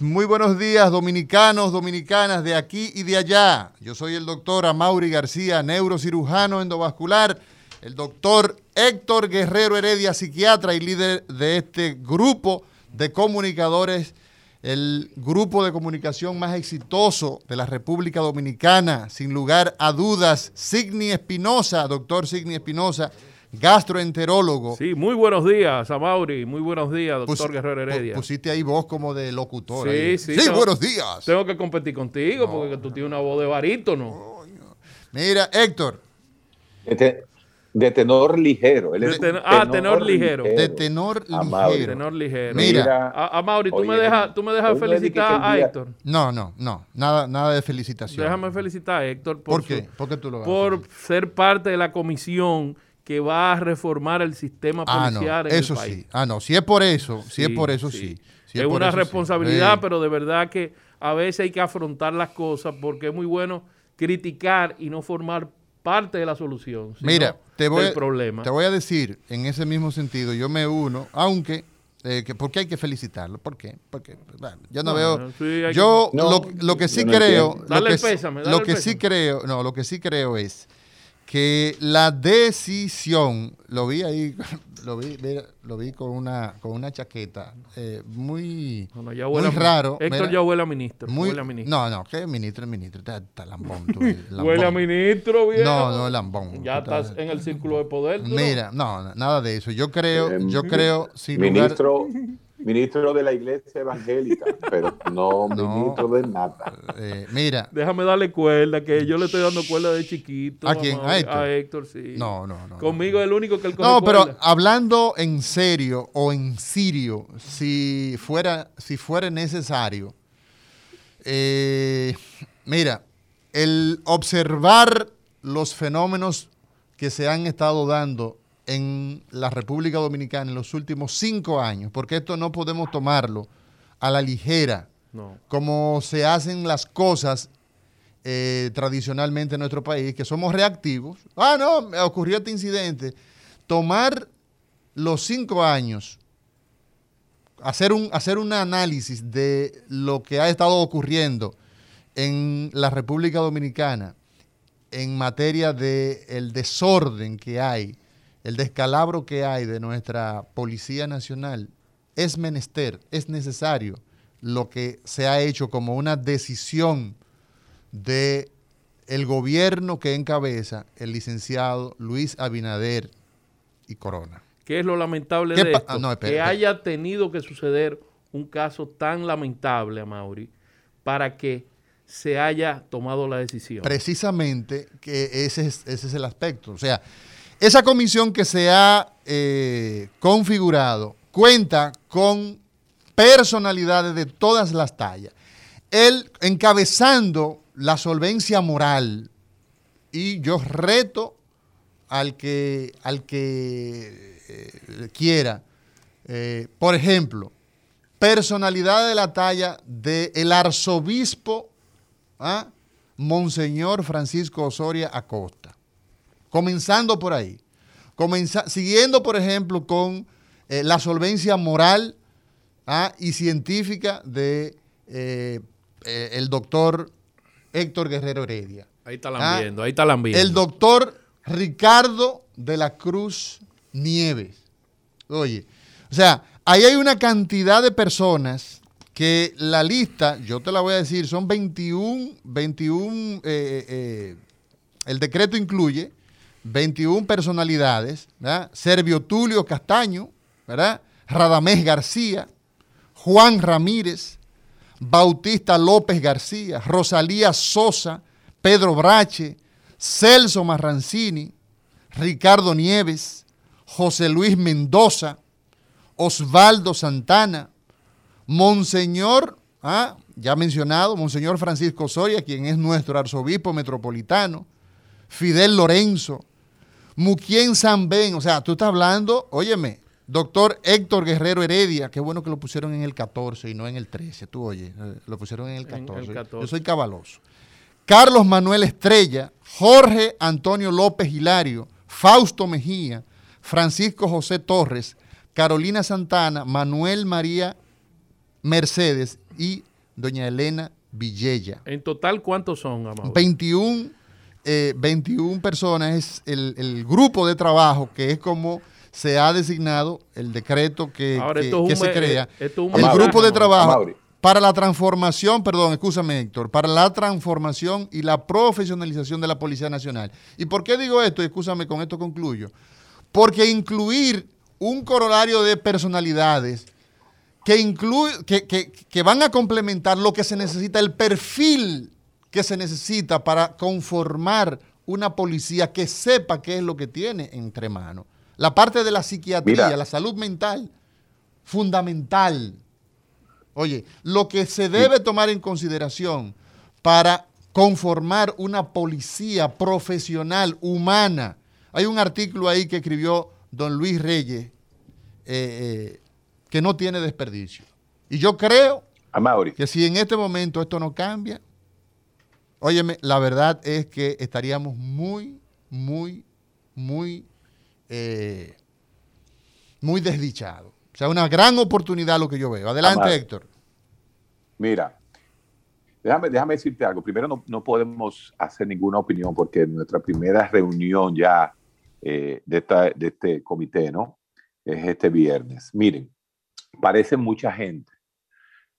Muy buenos días dominicanos, dominicanas de aquí y de allá. Yo soy el doctor Amaury García, neurocirujano endovascular, el doctor Héctor Guerrero Heredia, psiquiatra y líder de este grupo de comunicadores, el grupo de comunicación más exitoso de la República Dominicana, sin lugar a dudas, Signi Espinosa, doctor Signi Espinosa, gastroenterólogo. Sí, muy buenos días, Amauri. Muy buenos días, doctor Pus- Guerrero Heredia. pu- Pusiste ahí voz como de locutor. Sí, ahí. sí, Sí, tengo- buenos días. Tengo que competir contigo porque tú tienes una voz de barítono. Mira, Héctor, De, te- de tenor ligero. Él De ah, tenor ligero. de tenor ligero. Tenor ligero. Mira. A, Mauri, tú Oye, me dejas, tú me dejas felicitar el a Héctor. No, no, no, nada, nada de felicitación. Déjame felicitar a Héctor por, ¿Por su- qué? ¿Por qué tú lo por ser parte de la comisión que va a reformar el sistema Ah, no, policial en eso el país. sí. Ah, no, si es por eso, si es por eso, sí. Si es, por una eso, sí. responsabilidad, Sí. pero de verdad que a veces hay que afrontar las cosas porque es muy bueno criticar y no formar parte de la solución, sino Mira, te voy, del problema. te voy a decir, en ese mismo sentido, yo me uno, aunque, eh, que, ¿por qué hay que felicitarlo? ¿Por qué? Porque, bueno, yo no, Bueno, veo, sí, que- yo No, lo, lo que sí no creo, entiendo. lo Dale que, el pésame, dale lo el que sí creo, no, lo que sí creo es que la decisión, lo vi ahí, lo vi, mira, lo vi con una, con una chaqueta eh, muy, No, no, ya muy huele a- raro. Héctor mira, ya huele a ministro. muy- huele a ministro. No, no, que ministro es ministro, está, está lambón. tú, el huele a lambón. ministro, viejo. No, no, lambón. Ya Tú estás- en el círculo de poder. Mira, no, no, nada de eso. Yo creo, Eh, yo creo, sin lugar, Ministro, de la iglesia evangélica, pero no, No. ministro de nada. eh, mira, Déjame darle cuerda, que yo le estoy dando cuerda de chiquito. ¿A quién? ¿A Héctor? A Héctor, sí. no, no, no. Conmigo es el único que él No, pero cuerda. hablando en serio o en sirio, si fuera, si fuera necesario, eh, mira, el observar los fenómenos que se han estado dando en la República Dominicana en los últimos cinco años, porque esto no podemos tomarlo a la ligera, No. como se hacen las cosas eh, tradicionalmente en nuestro país, que somos reactivos. Ah, no, me ocurrió este incidente. Tomar los cinco años, hacer un, hacer un análisis de lo que ha estado ocurriendo en la República Dominicana en materia de el desorden que hay, el descalabro que hay de nuestra Policía Nacional, es menester, es necesario lo que se ha hecho como una decisión de el gobierno que encabeza el licenciado Luis Abinader y Corona. ¿Qué es lo lamentable ¿Qué de esto? ah, no, espera, que espera. haya tenido que suceder un caso tan lamentable, Mauri, para que se haya tomado la decisión. Precisamente que ese es, ese es el aspecto. O sea, esa comisión que se ha eh, configurado cuenta con personalidades de todas las tallas. Él encabezando la solvencia moral y yo reto al que, al que eh, quiera, eh, por ejemplo, personalidad de la talla del arzobispo ¿ah? Monseñor Francisco Osoria Acosta. Comenzando por ahí. Comenza- siguiendo, por ejemplo, con eh, la solvencia moral ¿ah? y científica de eh, eh, el doctor Héctor Guerrero Heredia. Ahí está Ah, lambiendo, ahí está lambiendo. El doctor Ricardo de la Cruz Nieves. Oye, o sea, ahí hay una cantidad de personas que la lista, yo te la voy a decir, son 21, 21, eh, eh, el decreto incluye 21 personalidades. Servio Tulio Castaño, ¿verdad? Radamés García, Juan Ramírez, Bautista López García, Rosalía Sosa, Pedro Brache, Celso Marrancini, Ricardo Nieves, José Luis Mendoza, Osvaldo Santana, Monseñor, ah, ya mencionado, Monseñor Francisco Soria, quien es nuestro arzobispo metropolitano, Fidel Lorenzo, Muquien Ben, o sea, tú estás hablando, óyeme, doctor Héctor Guerrero Heredia, qué bueno que lo pusieron en el 14 y no en el 13, tú oye, eh, lo pusieron en el 14. Yo soy cabaloso. Carlos Manuel Estrella, Jorge Antonio López Hilario, Fausto Mejía, Francisco José Torres, Carolina Santana, Manuel María Mercedes y doña Elena Villella. En total, ¿cuántos son, Amado? 21, 21 personas es el, grupo de trabajo que es como se ha designado el decreto que, se crea. Eh, el grupo de trabajo para la transformación, perdón, escúchame Héctor, para la transformación y la profesionalización de la Policía Nacional. ¿Y por qué digo esto? Y escúchame, con esto concluyo. Porque incluir un corolario de personalidades que, incluye, que, van a complementar lo que se necesita, el perfil que se necesita para conformar una policía que sepa qué es lo que tiene entre manos. La parte de la psiquiatría, la salud mental, fundamental. Oye, lo que se debe tomar en consideración para conformar una policía profesional, humana. Hay un artículo ahí que escribió don Luis Reyes eh, eh, que no tiene desperdicio. Y yo creo que si en este momento esto no cambia, óyeme, la verdad es que estaríamos muy, muy, muy, eh, muy desdichados. O sea, una gran oportunidad lo que yo veo. Adelante, Héctor. Mira, déjame, déjame decirte algo. Primero, no, podemos hacer ninguna opinión porque en nuestra primera reunión ya eh, de, de este comité, ¿no? Es este viernes. Miren, parece mucha gente,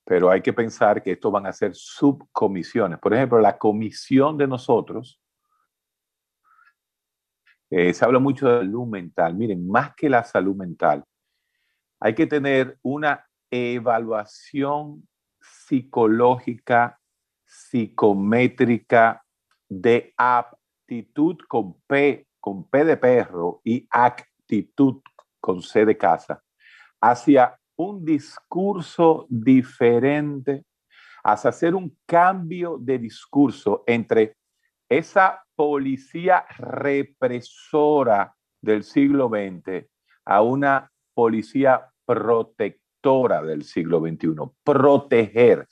pero hay que pensar que esto van a ser subcomisiones. Por ejemplo, la comisión de nosotros, eh, se habla mucho de salud mental. Miren, más que la salud mental, hay que tener una evaluación psicológica, psicométrica, de aptitud con P, con P de perro y actitud con C de casa, hacia un discurso diferente, hacia hacer un cambio de discurso entre esa policía represora del siglo XX a una policía protectora del siglo XXI, proteger.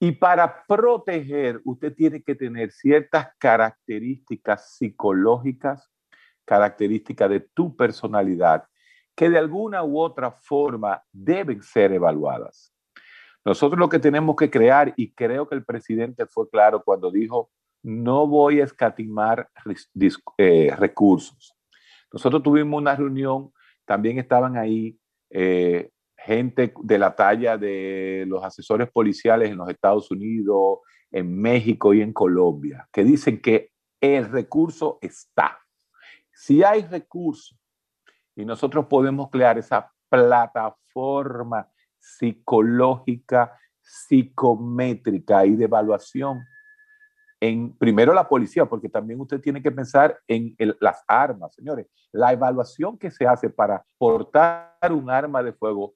Y para proteger, usted tiene que tener ciertas características psicológicas, características de tu personalidad, que de alguna u otra forma deben ser evaluadas. Nosotros lo que tenemos que crear, y creo que el presidente fue claro cuando dijo, no voy a escatimar eh, recursos. Nosotros tuvimos una reunión, también estaban ahí eh, gente de la talla de los asesores policiales en los Estados Unidos, en México y en Colombia, que dicen que el recurso está. Si hay recurso y nosotros podemos crear esa plataforma psicológica, psicométrica y de evaluación en primero la policía, porque también usted tiene que pensar en las armas, señores. La evaluación que se hace para portar un arma de fuego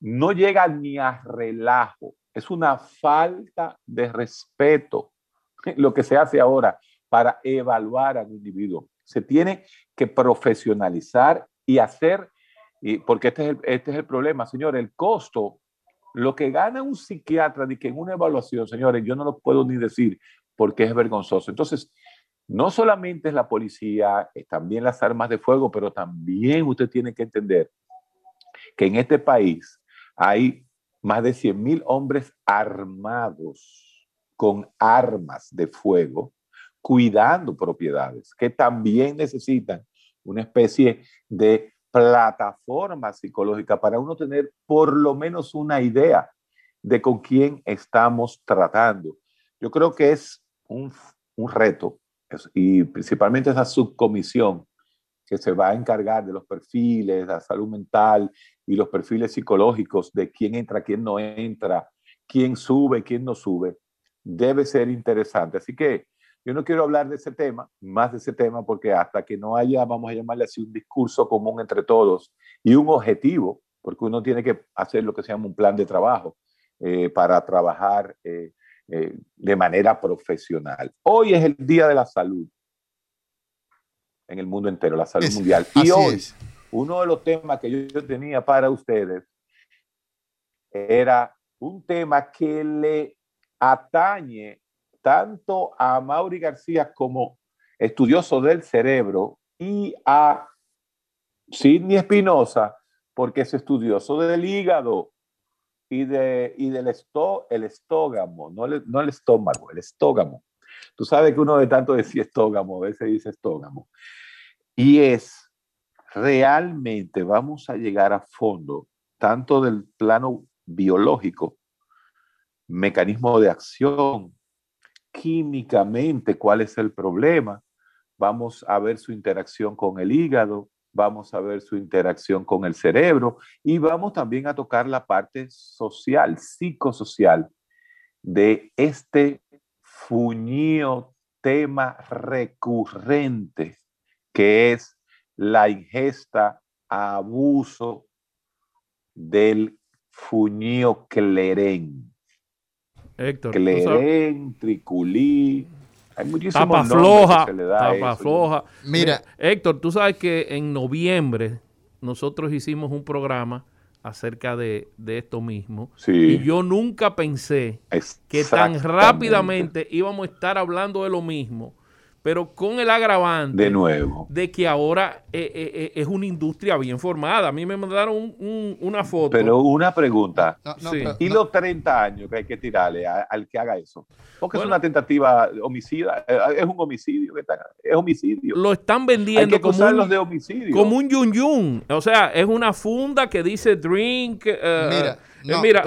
no llega ni a relajo. Es una falta de respeto lo que se hace ahora para evaluar a un individuo. Se tiene que profesionalizar y hacer, y porque este es, el, este es el problema, señores, el costo, lo que gana un psiquiatra de que en una evaluación, señores, yo no lo puedo ni decir porque es vergonzoso. Entonces, no solamente es la policía, es también las armas de fuego, pero también usted tiene que entender que en este país hay más de 100 mil hombres armados con armas de fuego, cuidando propiedades, que también necesitan una especie de plataforma psicológica para uno tener por lo menos una idea de con quién estamos tratando. Yo creo que es un, un reto y principalmente esa subcomisión que se va a encargar de los perfiles, la salud mental y los perfiles psicológicos de quién entra, quién no entra, quién sube, quién no sube, debe ser interesante. Así que yo no quiero hablar de ese tema, más de ese tema, porque hasta que no haya, vamos a llamarle así, un discurso común entre todos y un objetivo, porque uno tiene que hacer lo que se llama un plan de trabajo eh, para trabajar eh, eh, de manera profesional. Hoy es el Día de la Salud en el mundo entero, la salud mundial. Y hoy, uno de los temas que yo, tenía para ustedes era un tema que le atañe tanto a Mauri García como estudioso del cerebro y a Sidney Espinosa, porque es estudioso del hígado y, de, y del esto, el estógamo, no, no el estómago, el estógamo. Tú sabes que uno de tanto decía estógamo, a veces dice estógamo. Y es, realmente vamos a llegar a fondo, tanto del plano biológico, mecanismo de acción, químicamente, cuál es el problema. Vamos a ver su interacción con el hígado, vamos a ver su interacción con el cerebro y vamos también a tocar la parte social, psicosocial de este fuñío tema recurrente que es la ingesta, abuso del fuñío cleren. Héctor. Cleren, triculí. Hay muchísimos tapa floja, que se le da tapa floja. Mira, Héctor, tú sabes que en noviembre nosotros hicimos un programa acerca de, esto mismo. Sí. Y yo nunca pensé que tan rápidamente íbamos a estar hablando de lo mismo pero con el agravante de nuevo de que ahora eh, eh, eh, es una industria bien formada. A mí me mandaron una foto. Pero una pregunta. ¿Y los 30 años que hay que tirarle al que haga eso? Porque es una tentativa homicida, es un homicidio, es homicidio. Lo están vendiendo hay que como, un, de homicidio. como un yun yun. O sea, es una funda que dice drink. Mira. Mira,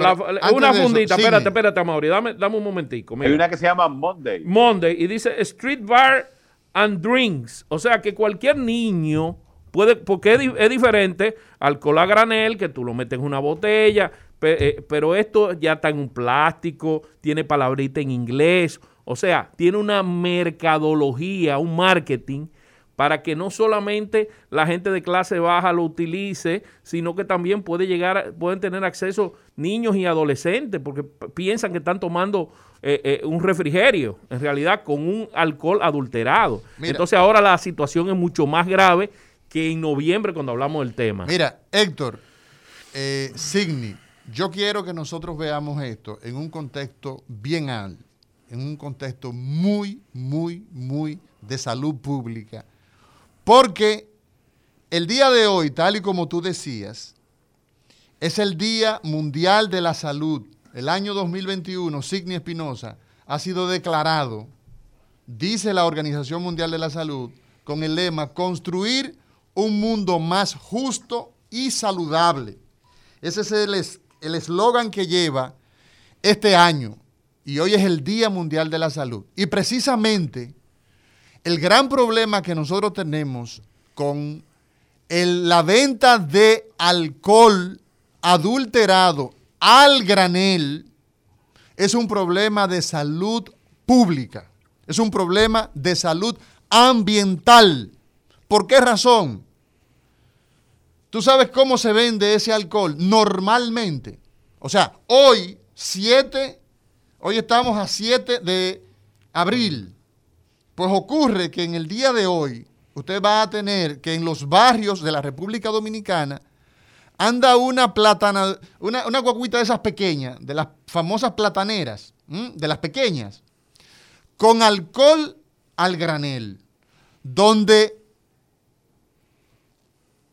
una fundita, espérate, espérate, Mauri, dame, dame un momentico. Hay una que se llama Monday. Monday, y dice Street Bar and drinks. O sea que cualquier niño puede, porque es, diferente alcohol a granel, que tú lo metes en una botella, eh, pero esto ya está en un plástico, tiene palabrita en inglés, o sea, tiene una mercadología, un marketing para que no solamente la gente de clase baja lo utilice, sino que también puede llegar, pueden tener acceso niños y adolescentes, porque piensan que están tomando eh, eh, un refrigerio, en realidad con un alcohol adulterado. Entonces ahora la situación es mucho más grave que en noviembre cuando hablamos del tema. Mira, Héctor, eh, Signi, yo quiero que nosotros veamos esto en un contexto bien alto, en un contexto muy, muy, muy de salud pública porque el día de hoy, tal y como tú decías, es el Día Mundial de la Salud. El año 2021, Signi Espinosa, ha sido declarado, dice la Organización Mundial de la Salud, con el lema Construir un mundo más justo y saludable. Ese es el eslogan que lleva este año. Y hoy es el Día Mundial de la Salud. Y precisamente el gran problema que nosotros tenemos con la venta de alcohol adulterado al granel es un problema de salud pública, es un problema de salud ambiental. ¿Por qué razón? ¿Tú sabes cómo se vende ese alcohol? Normalmente. O sea, hoy, 7, hoy estamos a 7 de abril. Pues ocurre que en el día de hoy usted va a tener que en los barrios de la República Dominicana anda una platana, una, una guaguita de esas pequeñas, de las famosas plataneras, de las pequeñas, con alcohol al granel, donde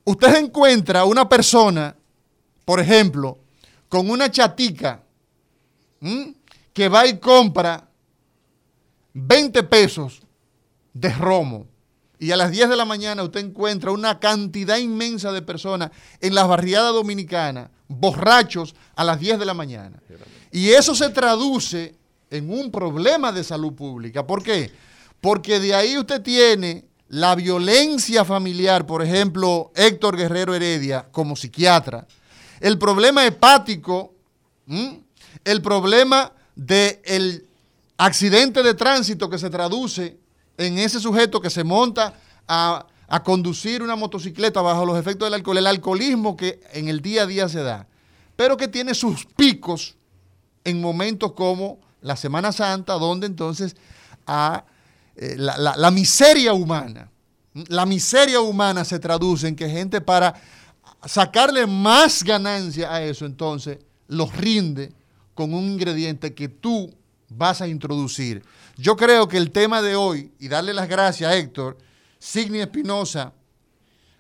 usted encuentra una persona, por ejemplo, con una chatica, que va y compra 20 pesos de romo y a las 10 de la mañana usted encuentra una cantidad inmensa de personas en las barriadas dominicanas, borrachos, a las 10 de la mañana. Y eso se traduce en un problema de salud pública. ¿Por qué? Porque de ahí usted tiene la violencia familiar, por ejemplo, Héctor Guerrero Heredia como psiquiatra, el problema hepático, el problema del accidente de tránsito que se traduce en ese sujeto que se monta a, a, conducir una motocicleta bajo los efectos del alcohol, el alcoholismo que en el día a día se da, pero que tiene sus picos en momentos como la Semana Santa, donde entonces a, eh, la, la, la miseria humana, la miseria humana se traduce en que gente para sacarle más ganancia a eso, entonces los rinde con un ingrediente que tú vas a introducir. Yo creo que el tema de hoy, y darle las gracias a Héctor, Signi Espinosa,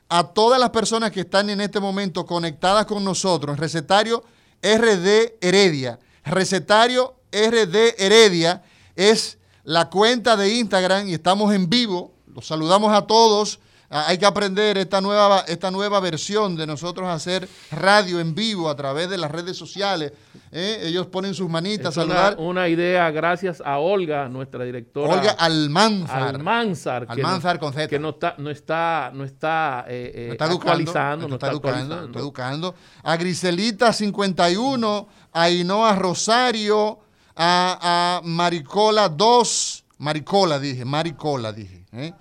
a todas las personas que están en este momento conectadas con nosotros, recetario RD Heredia. Recetario RD Heredia es la cuenta de Instagram y estamos en vivo. Los saludamos a todos Ah, hay que aprender esta nueva, esta nueva versión de nosotros hacer radio en vivo a través de las redes sociales. ¿Eh? Ellos ponen sus manitas a saludar. Una, una, idea gracias a Olga, nuestra directora. Olga Almanzar. Almanzar. Almanzar no, con Z. Que no está, no está, no está, eh, no está actualizando. No está, está educando, actualizando. Está educando. A Griselita 51, a Inoa Rosario, a, a Maricola 2, Maricola dije, Maricola dije. ¿eh?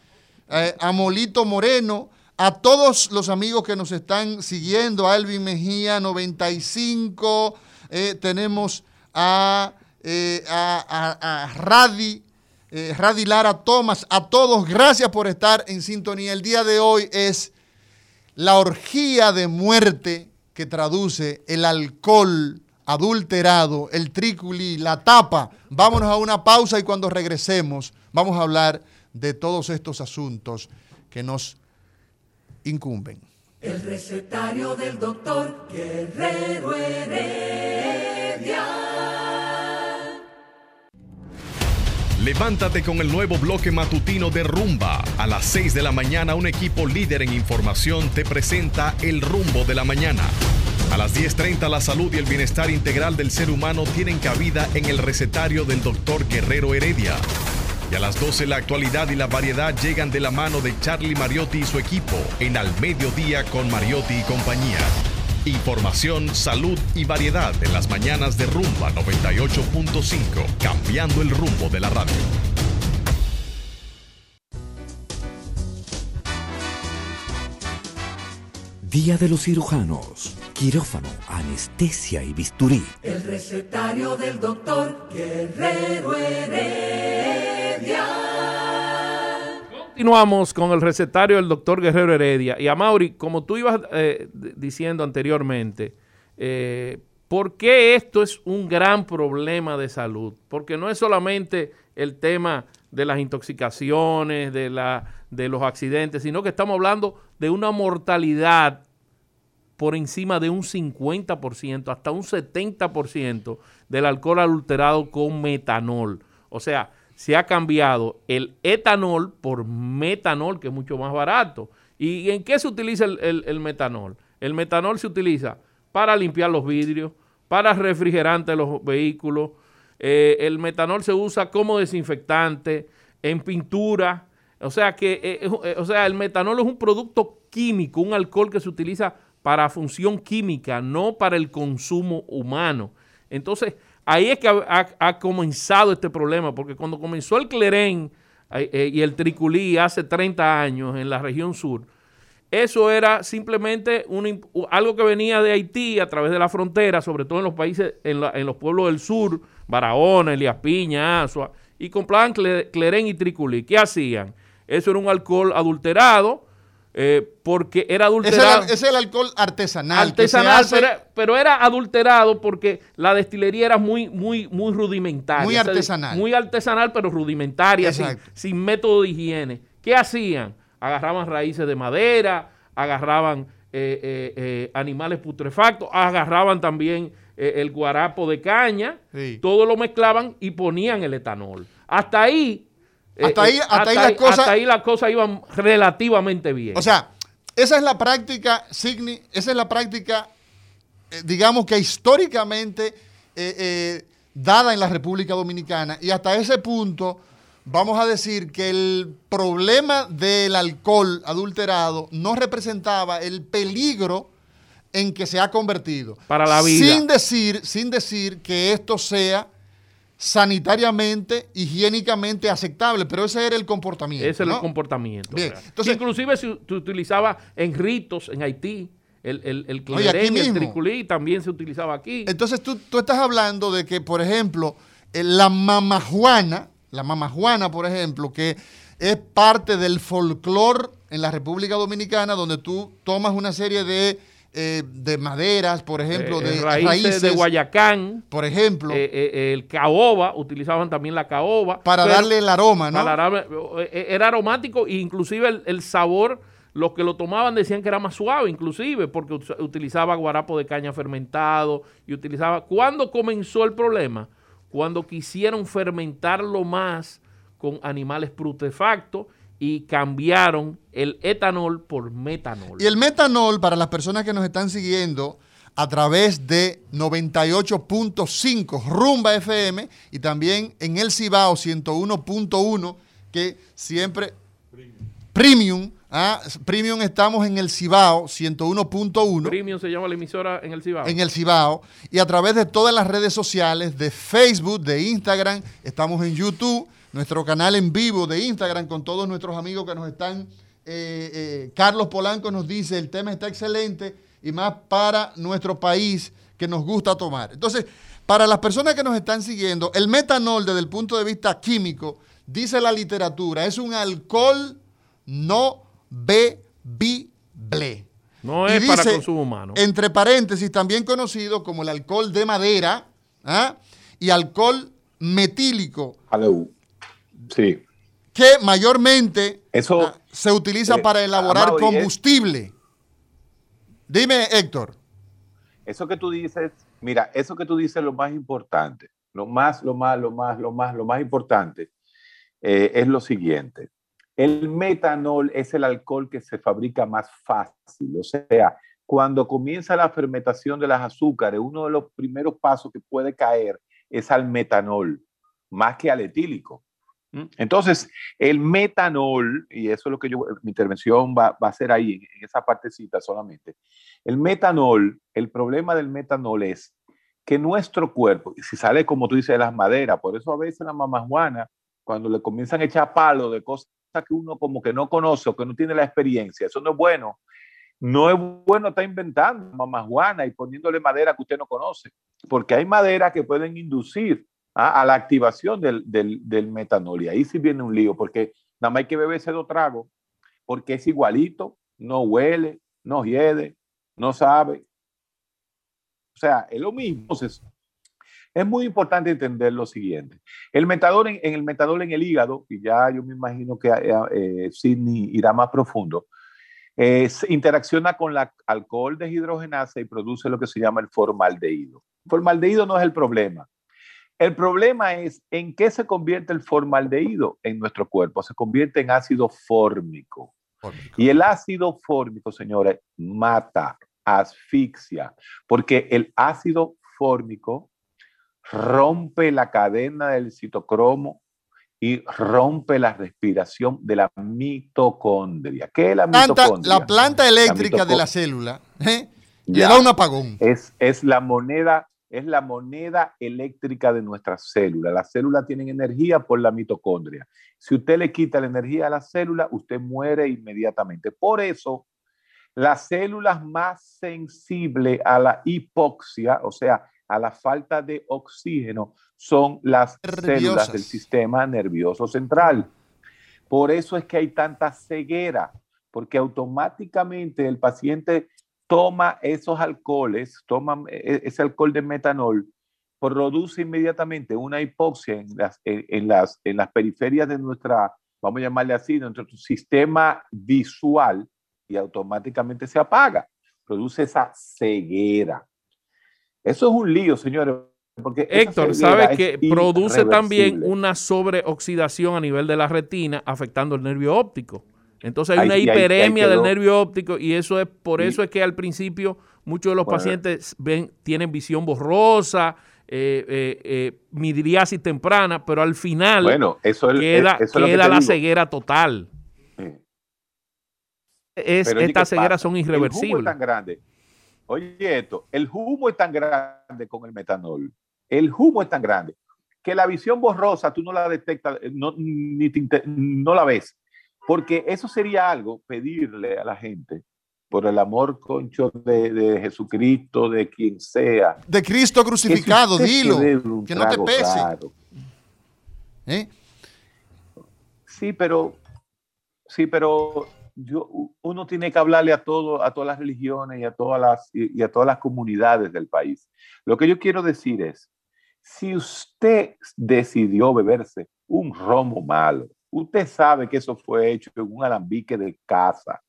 eh, a Molito Moreno, a todos los amigos que nos están siguiendo, a Elvin Mejía 95, eh, tenemos a, eh, a, a, a Radi, eh, Lara Thomas, a todos, gracias por estar en sintonía. El día de hoy es la orgía de muerte que traduce el alcohol adulterado, el trículi, la tapa. Vámonos a una pausa y cuando regresemos vamos a hablar de todos estos asuntos que nos incumben. El recetario del doctor Guerrero Heredia. Levántate con el nuevo bloque matutino de Rumba. A las 6 de la mañana un equipo líder en información te presenta El Rumbo de la Mañana. A las 10.30 la salud y el bienestar integral del ser humano tienen cabida en el recetario del doctor Guerrero Heredia. Y a las 12 la actualidad y la variedad llegan de la mano de Charlie Mariotti y su equipo en Al Mediodía con Mariotti y compañía. Información, salud y variedad en las mañanas de Rumba 98.5, cambiando el rumbo de la radio. Día de los cirujanos, quirófano, anestesia y bisturí. El recetario del doctor Guerrero Heredia. Continuamos con el recetario del doctor Guerrero Heredia. Y a Mauri, como tú ibas eh, diciendo anteriormente, eh, ¿por qué esto es un gran problema de salud? Porque no es solamente el tema de las intoxicaciones, de, la, de los accidentes, sino que estamos hablando de una mortalidad por encima de un 50%, hasta un 70% del alcohol adulterado con metanol. O sea, se ha cambiado el etanol por metanol, que es mucho más barato. ¿Y en qué se utiliza el, el, el metanol? El metanol se utiliza para limpiar los vidrios, para refrigerante de los vehículos. Eh, el metanol se usa como desinfectante, en pintura. O sea que, eh, eh, o sea, el metanol es un producto químico, un alcohol que se utiliza para función química, no para el consumo humano. Entonces, ahí es que ha, comenzado este problema, porque cuando comenzó el clerén y el triculí hace 30 años en la región sur, eso era simplemente algo que venía de Haití a través de la frontera, sobre todo en los países, en los pueblos del sur, Barahona, Elías Piña, Asua, y compraban clerén y triculí. ¿Qué hacían? Eso era un alcohol adulterado, eh, porque era adulterado. Es el, es el alcohol artesanal. Artesanal, hace... pero, pero, era adulterado porque la destilería era muy, muy, muy rudimentaria. Muy artesanal. muy artesanal, pero rudimentaria, sin, sin, método de higiene. ¿Qué hacían? Agarraban raíces de madera, agarraban eh, eh, eh, animales putrefactos, agarraban también eh, el guarapo de caña, sí. todo lo mezclaban y ponían el etanol. Hasta ahí eh, Hasta ahí- eh, hasta ahí las cosas- hasta ahí las cosas iban relativamente bien. O sea, esa es la práctica, Signi, esa es la práctica, digamos que históricamente eh, dada en la República Dominicana. Y hasta ese punto, vamos a decir que el problema del alcohol adulterado no representaba el peligro en que se ha convertido. Para la vida. Sin decir, sin decir que esto sea sanitariamente, higiénicamente aceptable, pero ese era el comportamiento. Ese era el comportamiento. Bien, o sea, entonces- inclusive se, ut- se utilizaba en ritos en Haití. El, el, el clerén el triculí también se utilizaba aquí. Entonces tú, tú estás hablando de que, por ejemplo, eh, la mamajuana, la mamajuana, por ejemplo, que es parte del folclore en la República Dominicana, donde tú tomas una serie de, eh, de maderas, por ejemplo, Eh, de raíces, raíces, de Guayacán. por ejemplo, eh, eh, el caoba, utilizaban también la caoba. para pero- darle el aroma, ¿no? para era aromático e inclusive el, el sabor, los que lo tomaban decían que era más suave, inclusive, porque ut- utilizaba guarapo de caña fermentado y utilizaba... ¿Cuándo comenzó el problema? Cuando quisieron fermentarlo más con animales prutefactos y cambiaron el etanol por metanol. Y el metanol, para las personas que nos están siguiendo a través de 98.5 Rumba FM y también en el Cibao 101.1, que siempre Premium, ah, Premium estamos en el Cibao 101.1 Premium se llama la emisora en el Cibao. en el Cibao y a través de todas las redes sociales, de Facebook, de Instagram, estamos en YouTube, nuestro canal en vivo de Instagram con todos nuestros amigos que nos están. eh, eh, Carlos Polanco nos dice, el tema está excelente y más para nuestro país que nos gusta tomar. Entonces, para las personas que nos están siguiendo, el metanol desde el punto de vista químico, dice la literatura, es un alcohol no bebible. no es para consumo humano. Entre paréntesis, también conocido como el alcohol de madera ¿ah? y alcohol metílico. Sí. que mayormente Eso, ah, se utiliza eh, para elaborar Amado, y es- combustible. Dime, Héctor. Eso que tú dices, mira, eso que tú dices es lo más importante. Lo más, lo más, lo más, lo más, lo más importante eh, es lo siguiente. El metanol es el alcohol que se fabrica más fácil. O sea, cuando comienza la fermentación de las azúcares, uno de los primeros pasos que puede caer es al metanol, más que al etílico. ¿Mm? Entonces, el metanol, y eso es lo que yo, mi intervención va, va a ser ahí, en, esa partecita solamente. El metanol, el problema del metanol es que nuestro cuerpo, si sale como tú dices de las maderas, por eso a veces la mamá Juana, cuando le comienzan a echar palo de cosas que uno como que no conoce o que no tiene la experiencia, eso no es bueno. No es bueno estar inventando mamá Juana y poniéndole madera que usted no conoce, porque hay maderas que pueden inducir a, la activación del, del, metanol y ahí sí viene un lío, porque nada más hay que beberse dos tragos, porque es igualito, no huele, no hiede, no sabe. O sea, es lo mismo. Entonces, es muy importante entender lo siguiente. El metadol en, el en el hígado, y ya yo me imagino que eh, Sidney irá más profundo, eh, interacciona con la alcohol deshidrogenasa y produce lo que se llama el formaldehído. Formaldehído no es el problema. El problema es en qué se convierte el formaldehído en nuestro cuerpo. Se convierte en ácido fórmico. fórmico. Y el ácido fórmico, señores, mata, asfixia, porque el ácido fórmico rompe la cadena del citocromo y rompe la respiración de la mitocondria. ¿Qué es la Planta, mitocondria? la planta eléctrica la de la célula ¿eh? le da un apagón. Es, es la moneda, es la moneda eléctrica de nuestras células. Las células tienen energía por la mitocondria. Si usted le quita la energía a la célula, usted muere inmediatamente. Por eso, las células más sensibles a la hipoxia, o sea, a la falta de oxígeno, son las Nerviosas. células del sistema nervioso central. Por eso es que hay tanta ceguera, porque automáticamente el paciente toma esos alcoholes, toma e- ese alcohol de metanol, produce inmediatamente una hipoxia en las, en, en las, en las periferias de nuestra, vamos a llamarle así, de nuestro sistema visual y automáticamente se apaga. Produce esa ceguera. Eso es un lío, señores, porque Héctor, ceguera ¿sabes es que produce también una sobreoxidación a nivel de la retina, afectando el nervio óptico? Entonces hay una hiperemia del nervio óptico y eso es por Y- eso es que al principio muchos de los Bueno. pacientes ven, tienen visión borrosa, eh, eh, eh, midriasis temprana, pero al final Bueno, eso es, queda, eso es que la digo. ceguera total. Es, estas ¿qué cegueras son El humo irreversibles. es tan grande. Oye, esto, el humo es tan grande con el metanol. El humo es tan grande que la visión borrosa tú no la detectas, eh, no, ni te no la ves. Porque eso sería algo, pedirle a la gente, por el amor concho de, de Jesucristo, de quien sea. De Cristo crucificado, dilo. Que no te pese. ¿eh? Sí, pero sí, pero yo, uno tiene que hablarle a todo, a todas las religiones y a todas las y a todas las comunidades del país. Lo que yo quiero decir es, si usted decidió beberse un romo malo, usted sabe que eso fue hecho en un alambique de casa.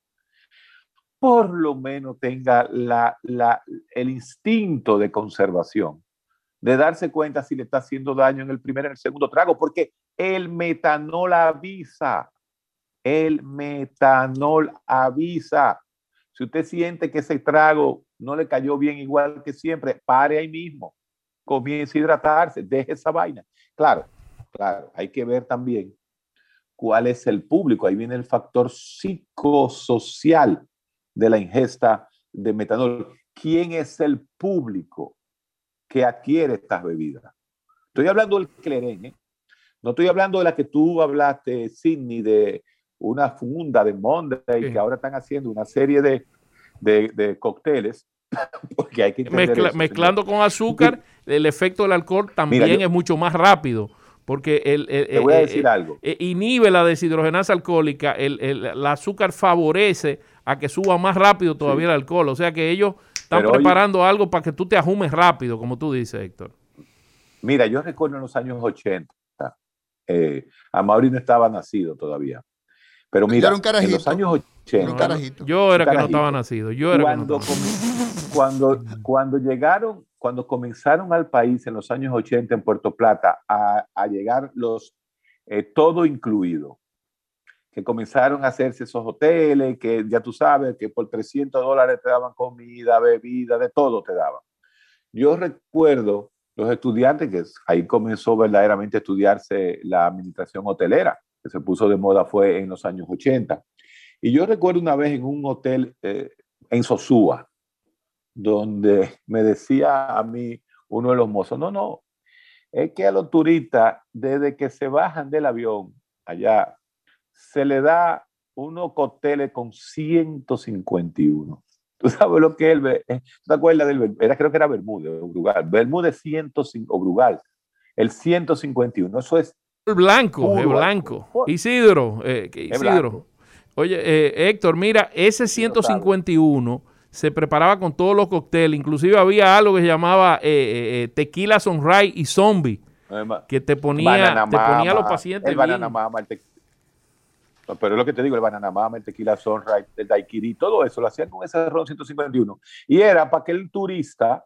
Por lo menos tenga el instinto de conservación, de darse cuenta si le está haciendo daño en el primer en el segundo trago, porque el metanol avisa. El metanol avisa. Si usted siente que ese trago no le cayó bien igual que siempre, pare ahí mismo. Comience a hidratarse, deje esa vaina. Claro, claro, hay que ver también cuál es el público. Ahí viene el factor psicosocial de la ingesta de metanol. ¿Quién es el público que adquiere estas bebidas? Estoy hablando del cleren, ¿eh? No estoy hablando de la que tú hablaste, Sidney, de una funda de Monday, Sí. que ahora están haciendo una serie de, de, de cócteles, porque hay que Mezcla- eso, mezclando con azúcar, el efecto del alcohol también Mira, yo- es mucho más rápido, porque el, el- Te voy a eh, decir eh, algo. eh, inhibe la deshidrogenasa alcohólica, el, el- el azúcar favorece a que suba más rápido todavía el alcohol, o sea que ellos están Pero, oye- preparando algo para que tú te ajumes rápido, como tú dices, Héctor. Mira, yo recuerdo en los años 80, eh, Amaury no estaba nacido todavía, pero mira, era un carajito. en los años 80, Un carajito. Yo era que no estaba nacido, yo era que no estaba nacido. cuando, cuando llegaron, cuando comenzaron al país en los años 80 en Puerto Plata a, a llegar los eh, todo incluido, que comenzaron a hacerse esos hoteles, que ya tú sabes que por 300 dólares te daban comida, bebida, de todo te daban. Yo recuerdo los estudiantes, que ahí comenzó verdaderamente a estudiarse la administración hotelera, que se puso de moda fue en los años 80. Y yo recuerdo una vez en un hotel eh, en Sosúa, donde me decía a mí uno de los mozos, no, no, es que a los turistas, desde que se bajan del avión allá, se le da unos cócteles con 151. ¿Tú sabes lo que el... Be- eh, ¿tú ¿Te acuerdas del... Era, creo que era Bermúdez o Brugal. Bermúdez 105, o Brugal. El 151. Eso es... El blanco, Puro es blanco. Isidro, eh, Isidro. blanco. Oye, eh, Héctor, mira, ese 151 se preparaba con todos los cócteles, inclusive había algo que se llamaba eh, eh, eh, tequila sunrise y zombie, que te ponía, te ponía a los pacientes El banana mama, el tequila. Pero es lo que te digo, el banana mama, el tequila sunrise, el daiquiri, todo eso lo hacían con ese ron 151. Y era para que el turista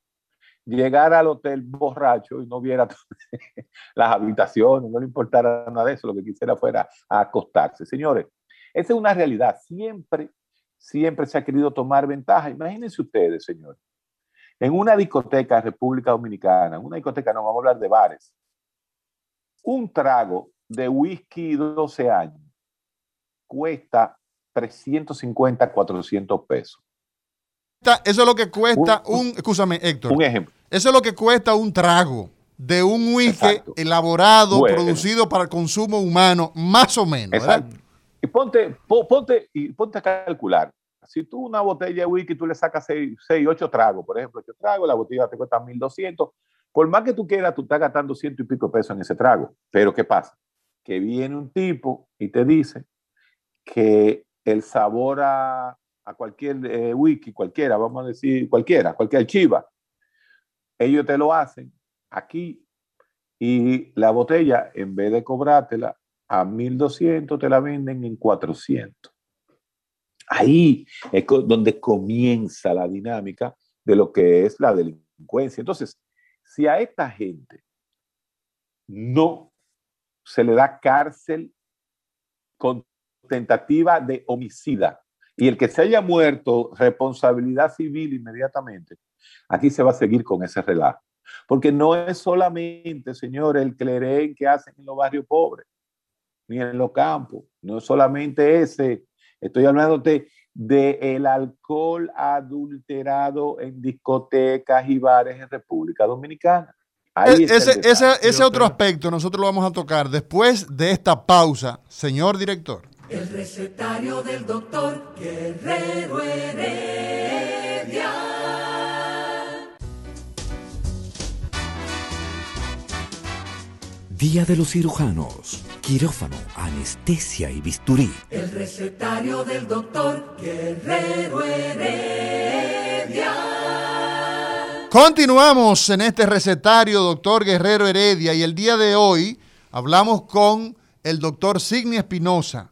llegara al hotel borracho y no viera las habitaciones, no le importara nada de eso, lo que quisiera fuera acostarse. Señores, esa es una realidad. Siempre, siempre se ha querido tomar ventaja. Imagínense ustedes, señores, en una discoteca de República Dominicana, en una discoteca, no vamos a hablar de bares, un trago de whisky 12 años cuesta 350, 400 pesos. Eso es lo que cuesta Un- un, escúchame, Héctor. Un ejemplo. Eso es lo que cuesta un trago de un whisky Exacto. elaborado, Bueno. producido para el consumo humano, más o menos. ¿verdad? Y ponte, po- ponte, y ponte a calcular. Si tú una botella de whisky, tú le sacas 6, 8 tragos, por ejemplo, 8 tragos, la botella te cuesta 1200. Por más que tú quieras, tú estás gastando ciento y pico de pesos en ese trago. Pero ¿qué pasa? Que viene un tipo y te dice que el sabor a, a cualquier eh, whisky, cualquiera, vamos a decir cualquiera, cualquier chiva, ellos te lo hacen aquí y la botella, en vez de cobrártela a 1200, te la venden en 400. Ahí es donde comienza la dinámica de lo que es la delincuencia. Entonces, si a esta gente no se le da cárcel con tentativa de homicida y el que se haya muerto, responsabilidad civil inmediatamente, aquí se va a seguir con ese relajo. Porque no es solamente, señores, el clerén que hacen en los barrios pobres, ni en los campos, no es solamente ese. Estoy hablando de, el alcohol adulterado en discotecas y bares en República Dominicana. E, ese, ese, ese otro aspecto nosotros lo vamos a tocar después de esta pausa, señor director. El recetario del doctor Guerrero Heredia. Día de los cirujanos, quirófano, anestesia y bisturí. El recetario del doctor Guerrero Heredia. Continuamos en este recetario, doctor Guerrero Heredia, y el día de hoy hablamos con el doctor Signi Espinosa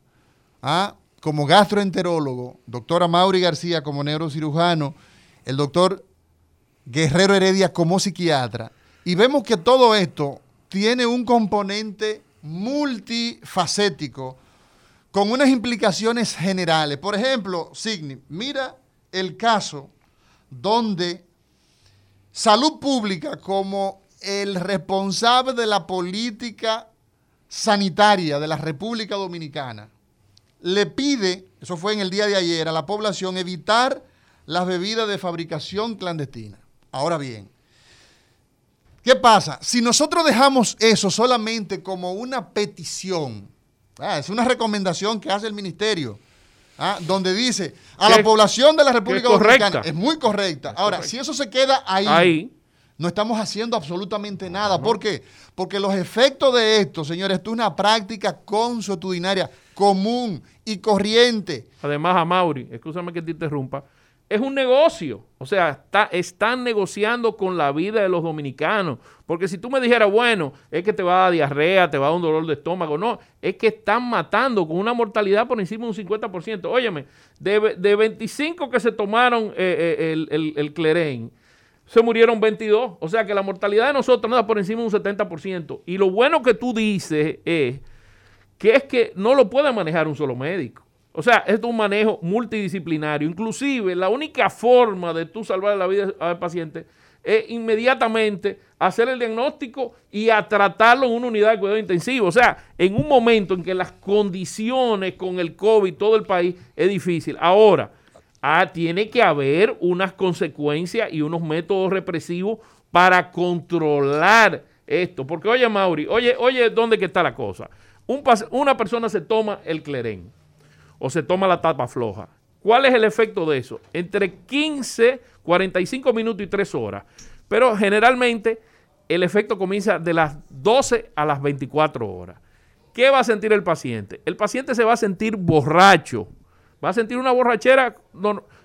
¿ah? como gastroenterólogo, doctora Mauri García como neurocirujano, el doctor Guerrero Heredia como psiquiatra. Y vemos que todo esto tiene un componente multifacético con unas implicaciones generales. Por ejemplo, Signi, mira el caso donde salud pública como el responsable de la política sanitaria de la República Dominicana le pide, eso fue en el día de ayer, a la población evitar las bebidas de fabricación clandestina. Ahora bien, ¿qué pasa? Si nosotros dejamos eso solamente como una petición, ah, es una recomendación que hace el ministerio, ah, donde dice a la población de la República Dominicana, es muy correcta. Ahora, si eso se queda ahí, no estamos haciendo absolutamente nada. ¿Por qué? Porque los efectos de esto, señores, esto es una práctica consuetudinaria común y corriente. Además, a Mauri, escúchame que te interrumpa, es un negocio. O sea, está, están negociando con la vida de los dominicanos. Porque si tú me dijeras, bueno, es que te va a dar diarrea, te va a dar un dolor de estómago, no, es que están matando con una mortalidad por encima de un 50%. Óyeme, de, de 25 que se tomaron eh, eh, el, el, el clerén, se murieron 22. O sea que la mortalidad de nosotros no da por encima de un 70%. Y lo bueno que tú dices es que es que no lo puede manejar un solo médico. O sea, es un manejo multidisciplinario. Inclusive, la única forma de tú salvar la vida al paciente es inmediatamente hacer el diagnóstico y a tratarlo en una unidad de cuidado intensivo. O sea, en un momento en que las condiciones con el COVID, todo el país, es difícil. Ahora, ah, tiene que haber unas consecuencias y unos métodos represivos para controlar esto. Porque, oye, Mauri, oye, oye, ¿dónde que está la cosa? una persona se toma el clerén o se toma la tapa floja. ¿Cuál es el efecto de eso? Entre 15, 45 minutos y 3 horas. Pero generalmente el efecto comienza de las 12 a las 24 horas. ¿Qué va a sentir el paciente? El paciente se va a sentir borracho. Va a sentir una borrachera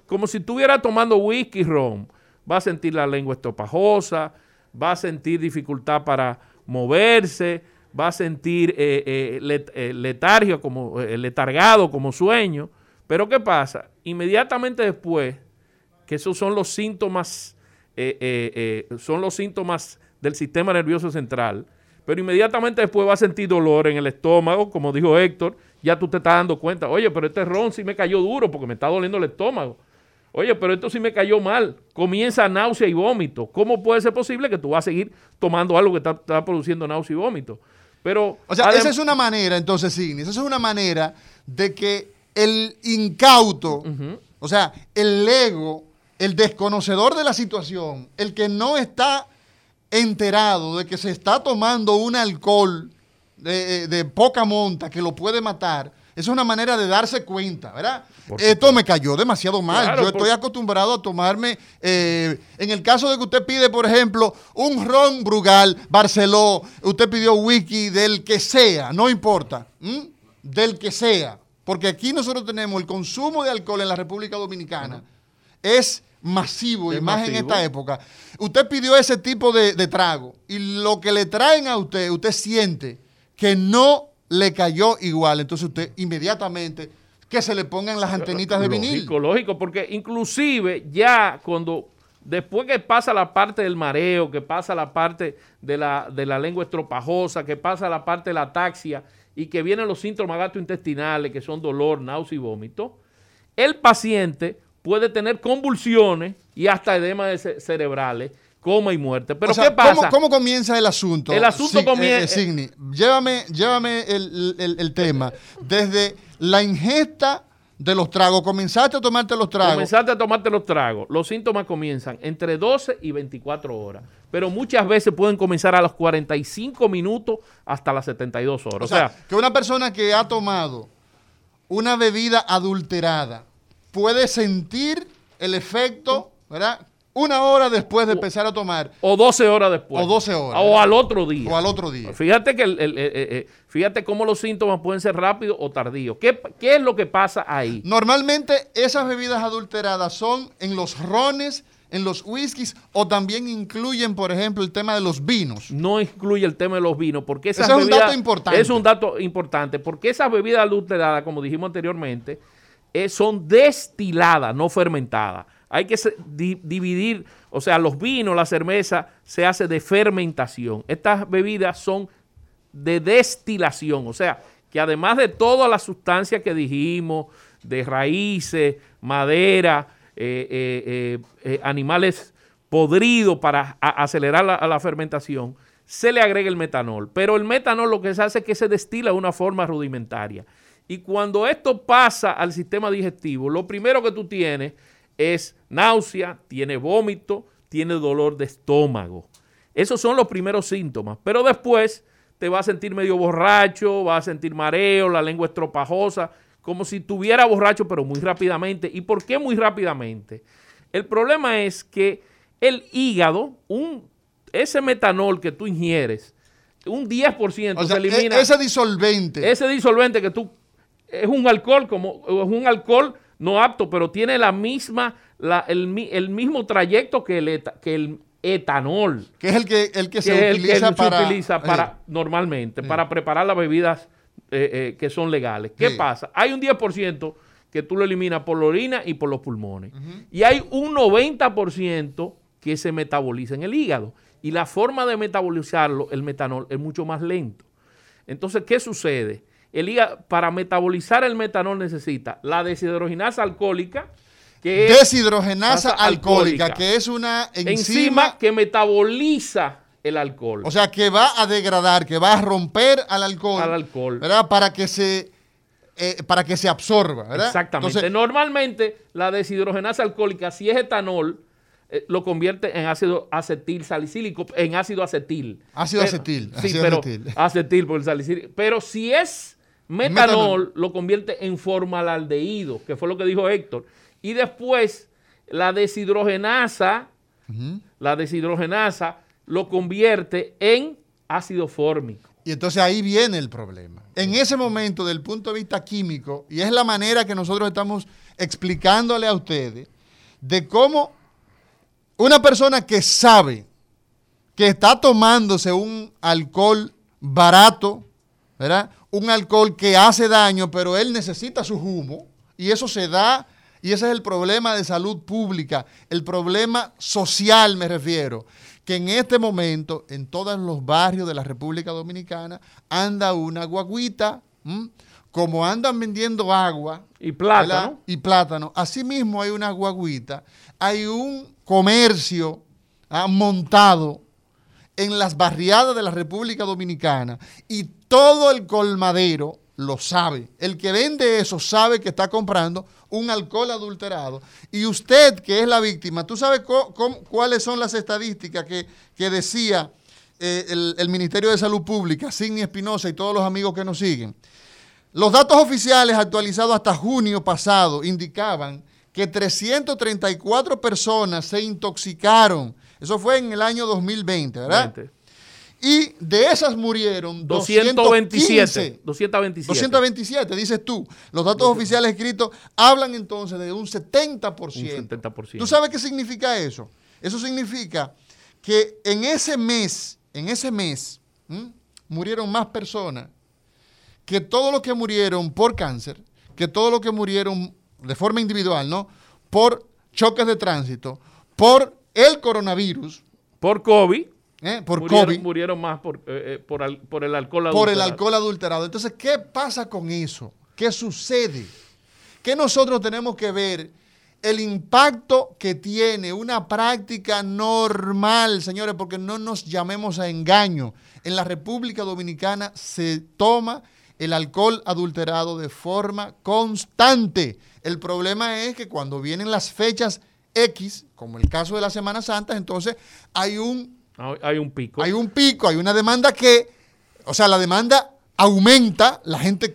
como si estuviera tomando whisky ron. Va a sentir la lengua estopajosa, va a sentir dificultad para moverse, va a sentir eh, eh, eh, letargia, como, letargado, como sueño. Pero ¿qué pasa? Inmediatamente después, que esos son los síntomas, son los síntomas del sistema nervioso central, pero inmediatamente después va a sentir dolor en el estómago, como dijo Héctor, ya tú te estás dando cuenta, oye, pero este ron sí me cayó duro porque me está doliendo el estómago. Oye, pero esto sí me cayó mal. Comienza náusea y vómito. ¿Cómo puede ser posible que tú vas a seguir tomando algo que está produciendo náusea y vómito? Pero, o sea, esa es una manera, entonces, Signis, esa es una manera de que el incauto, o sea, el ego, el desconocedor de la situación, el que no está enterado de que se está tomando un alcohol de, de poca monta que lo puede matar, es una manera de darse cuenta, ¿verdad? Esto me cayó demasiado mal. Yo estoy acostumbrado a tomarme, eh, en el caso de que usted pide, por ejemplo, un ron Brugal, Barceló, usted pidió whisky del que sea, no importa, del que sea. Porque aquí nosotros tenemos el consumo de alcohol en la República Dominicana. Es masivo, y más en esta época. Usted pidió ese tipo de, de trago y lo que le traen a usted, usted siente que no le cayó igual. Entonces usted inmediatamente que se le pongan las antenitas de vinil. Lógico, porque inclusive ya cuando después que pasa la parte del mareo, que pasa la parte de la, de la lengua estropajosa, que pasa la parte de la ataxia y que vienen los síntomas gastrointestinales, que son dolor, náusea y vómito, el paciente puede tener convulsiones y hasta edemas cerebrales, coma y muerte. Pero ¿qué pasa? ¿cómo, comienza el asunto? El asunto comienza... Eh, eh, llévame, llévame el tema desde la ingesta de los tragos. Comenzaste a tomarte los tragos. Comenzaste a tomarte los tragos. Los síntomas comienzan entre 12 y 24 horas. Pero muchas veces pueden comenzar a los 45 minutos hasta las 72 horas. O, sea, que una persona que ha tomado una bebida adulterada puede sentir el efecto, ¿verdad? Una hora después de empezar a tomar. O 12 horas después. O 12 horas. O al otro día. O al otro día. Fíjate que el, eh, eh, eh, fíjate cómo los síntomas pueden ser rápidos o tardíos. ¿Qué, ¿Qué, es lo que pasa ahí? Normalmente esas bebidas adulteradas son en los rones, en los whiskies o también incluyen, por ejemplo, el tema de los vinos. No incluye el tema de los vinos porque esas es un dato importante. Es un dato importante porque esas bebidas adulteradas, como dijimos anteriormente, son destiladas, no fermentadas. Hay que dividir, o sea, los vinos, la cerveza se hace de fermentación. Estas bebidas son de destilación, o sea, que además de todas las sustancias que dijimos, de raíces, madera, eh, eh, eh, animales podridos para acelerar la, la, fermentación, se le agrega el metanol. Pero el metanol lo que se hace es que se destila de una forma rudimentaria. Y cuando esto pasa al sistema digestivo, lo primero que tú tienes es náusea, tiene vómito, tiene dolor de estómago. Esos son los primeros síntomas. Pero después te vas a sentir medio borracho, vas a sentir mareo, la lengua estropajosa, como si tuviera borracho, pero muy rápidamente. ¿Y por qué muy rápidamente? El problema es que el hígado, un, ese metanol que tú ingieres, un 10% se elimina. E-, ese disolvente. Ese disolvente que tú. Es un alcohol, como es un alcohol no apto, pero tiene la misma, el, mismo trayecto que el, que el etanol. Que es el que, el que, se, utiliza para, utiliza para, normalmente, para preparar las bebidas eh, eh, que son legales. ¿Qué pasa? Hay un 10% que tú lo eliminas por la orina y por los pulmones. Y hay un 90% que se metaboliza en el hígado. Y la forma de metabolizarlo, el metanol, es mucho más lento. Entonces, ¿qué sucede? El hígado, para metabolizar el metanol necesita la deshidrogenasa alcohólica, que es deshidrogenasa alcohólica, que es una enzima, que metaboliza el alcohol. O sea, que va a degradar, que va a romper al alcohol. Al alcohol. ¿Verdad? Para que se eh, para que se absorba, ¿verdad? Exactamente. Normalmente la deshidrogenasa alcohólica, si es etanol, eh, lo convierte en ácido acetil salicílico, en ácido acetil. Ácido acetil. Sí, pero acetil. por el salicílico. Pero si es metanol, lo convierte en formaldehído, que fue lo que dijo Héctor. Y después la deshidrogenasa, la deshidrogenasa lo convierte en ácido fórmico. Y entonces ahí viene el problema. En ese momento, del punto de vista químico, y es la manera que nosotros estamos explicándole a ustedes de cómo una persona que sabe que está tomándose un alcohol barato, ¿verdad? Un alcohol que hace daño, pero él necesita su humo y eso se da y ese es el problema de salud pública, el problema social me refiero, que en este momento en todos los barrios de la República Dominicana anda una guaguita, como andan vendiendo agua y plátano, y plátano, asimismo hay una guaguita, hay un comercio ha montado en las barriadas de la República Dominicana y todo el colmadero lo sabe. El que vende eso sabe que está comprando un alcohol adulterado. Y usted, que es la víctima, ¿tú sabes cuáles son las estadísticas que, decía eh, el, Ministerio de Salud Pública, Sidney Espinosa y todos los amigos que nos siguen? Los datos oficiales actualizados hasta junio pasado indicaban que 334 personas se intoxicaron. Eso fue en el año 2020, ¿verdad? Y de esas murieron 227. 227. 227, dices tú. Los datos oficiales escritos hablan entonces de un 70%. Un 70%. ¿Tú sabes qué significa eso? Eso significa que en ese mes, en ese mes, murieron más personas que todos los que murieron por cáncer, que todos los que murieron de forma individual, ¿no? Por choques de tránsito, por el coronavirus. Por COVID. ¿Eh? Por murieron, COVID. Murieron más por, eh, eh, por, al- por el alcohol adulterado. por el alcohol adulterado. Entonces, ¿qué pasa con eso? ¿Qué sucede? Que nosotros tenemos que ver el impacto que tiene una práctica normal, señores, porque no nos llamemos a engaño. En la República Dominicana se toma el alcohol adulterado de forma constante. El problema es que cuando vienen las fechas X, como el caso de la Semana Santa, entonces hay un Hay, un pico. hay un pico, hay una demanda que, o sea, la demanda aumenta, la gente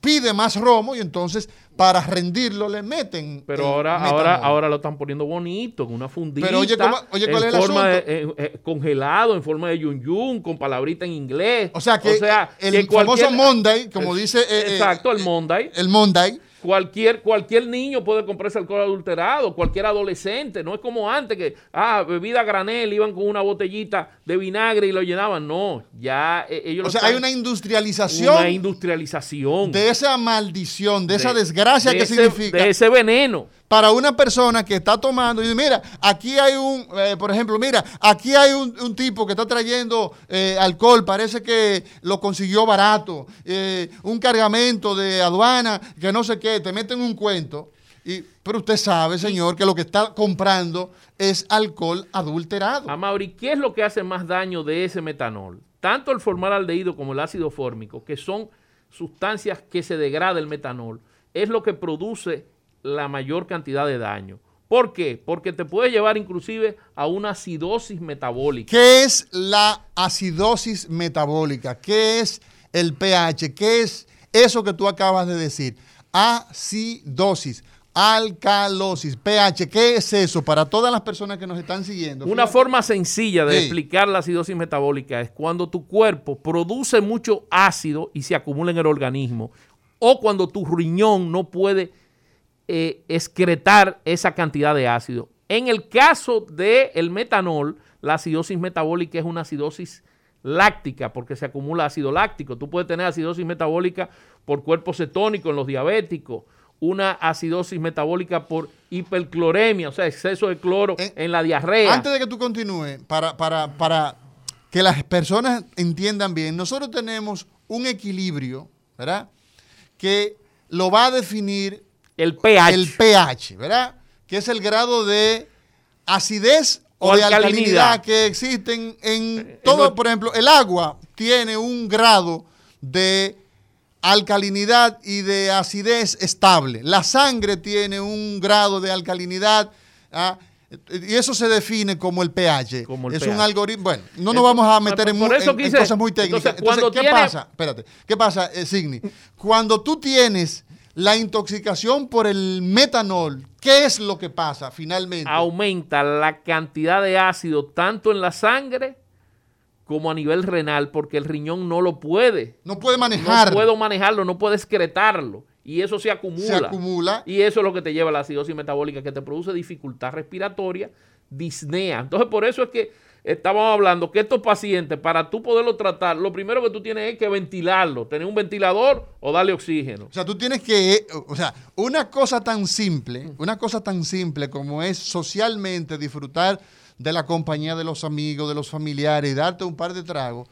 pide más romo y entonces para rendirlo le meten. Pero el ahora, metanol. ahora, ahora lo están poniendo bonito, en una fundita. Pero oye, ¿cómo- oye, ¿cuál en es el forma asunto? de- eh, eh, congelado, en forma de yun yun, con palabrita en inglés. O sea, que el que famoso cualquier- Monday, como dice, eh, Exacto, el Monday. el Monday, Cualquier, cualquier niño puede comprarse alcohol adulterado, cualquier adolescente, no es como antes que, ah, bebida granel, iban con una botellita de vinagre y lo llenaban, no, ya eh, ellos o sea, hay una industrialización una industrialización de esa maldición, de, esa de- desgracia de que ese- significa. de ese veneno. Para una persona que está tomando y dice, mira, aquí hay un, eh, por ejemplo, mira, aquí hay un, un tipo que está trayendo eh, alcohol, parece que lo consiguió barato, eh, un cargamento de aduana, que no sé qué, te meten un cuento. Y, pero usted sabe, señor, que lo que está comprando es alcohol adulterado. Amaury, ¿qué es lo que hace más daño de ese metanol? Tanto el formaldehído como el ácido fórmico, que son sustancias que se degrada el metanol, es lo que produce la mayor cantidad de daño. ¿Por qué? Porque te puede llevar inclusive a una acidosis metabólica. ¿Qué es la acidosis metabólica? ¿Qué es el pH? ¿Qué es eso que tú acabas de decir? Acidosis, alcalosis, pH. ¿Qué es eso para todas las personas que nos están siguiendo? Una Fíjate. forma sencilla de Sí. explicar la acidosis metabólica es cuando tu cuerpo produce mucho ácido y se acumula en el organismo, o cuando tu riñón no puede eh, excretar esa cantidad de ácido. En el caso del metanol, la acidosis metabólica es una acidosis láctica porque se acumula ácido láctico. Tú puedes tener acidosis metabólica por cuerpo cetónico en los diabéticos, una acidosis metabólica por hipercloremia, o sea, exceso de cloro Eh, en la diarrea. Antes de que tú continúes, para, para, para que las personas entiendan bien, nosotros tenemos un equilibrio, ¿verdad? Que lo va a definir el pH. el pH, ¿verdad? Que es el grado de acidez o, O de alcalinidad. alcalinidad que existen en Eh, todo. Por ejemplo, el agua tiene un grado de alcalinidad y de acidez estable. La sangre tiene un grado de alcalinidad ¿ah? y eso se define como el pH. Como el es pH. un algoritmo. Bueno, no nos vamos a meter en, eso en- cosas muy técnicas. entonces, ¿qué tiene- pasa? Espérate, ¿qué pasa, eh, Signi? Cuando tú tienes la intoxicación por el metanol, ¿qué es lo que pasa finalmente? aumenta la cantidad de ácido tanto en la sangre como a nivel renal, porque el riñón no lo puede. no puede manejar. No puedo manejarlo, no puedo excretarlo. Y eso se acumula. Se acumula. Y eso es lo que te lleva a la acidosis metabólica, que te produce dificultad respiratoria, disnea. Entonces, por eso es que estábamos hablando que estos pacientes, para tú poderlo tratar, lo primero que tú tienes es que ventilarlo, tener un ventilador o darle oxígeno. O sea, tú tienes que, o sea, una cosa tan simple, una cosa tan simple como es socialmente disfrutar de la compañía de los amigos, de los familiares y darte un par de tragos,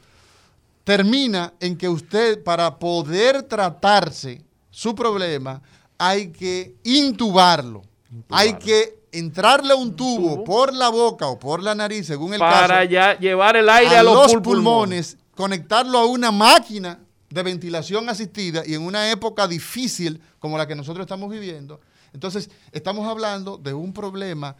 termina en que usted para poder tratarse su problema hay que intubarlo, hay que entrarle un tubo, tubo. por la boca o por la nariz, según el para caso, ya llevar el aire a, a los, los pul- pulmones, conectarlo a una máquina de ventilación asistida y en una época difícil como la que nosotros estamos viviendo. Entonces, estamos hablando de un problema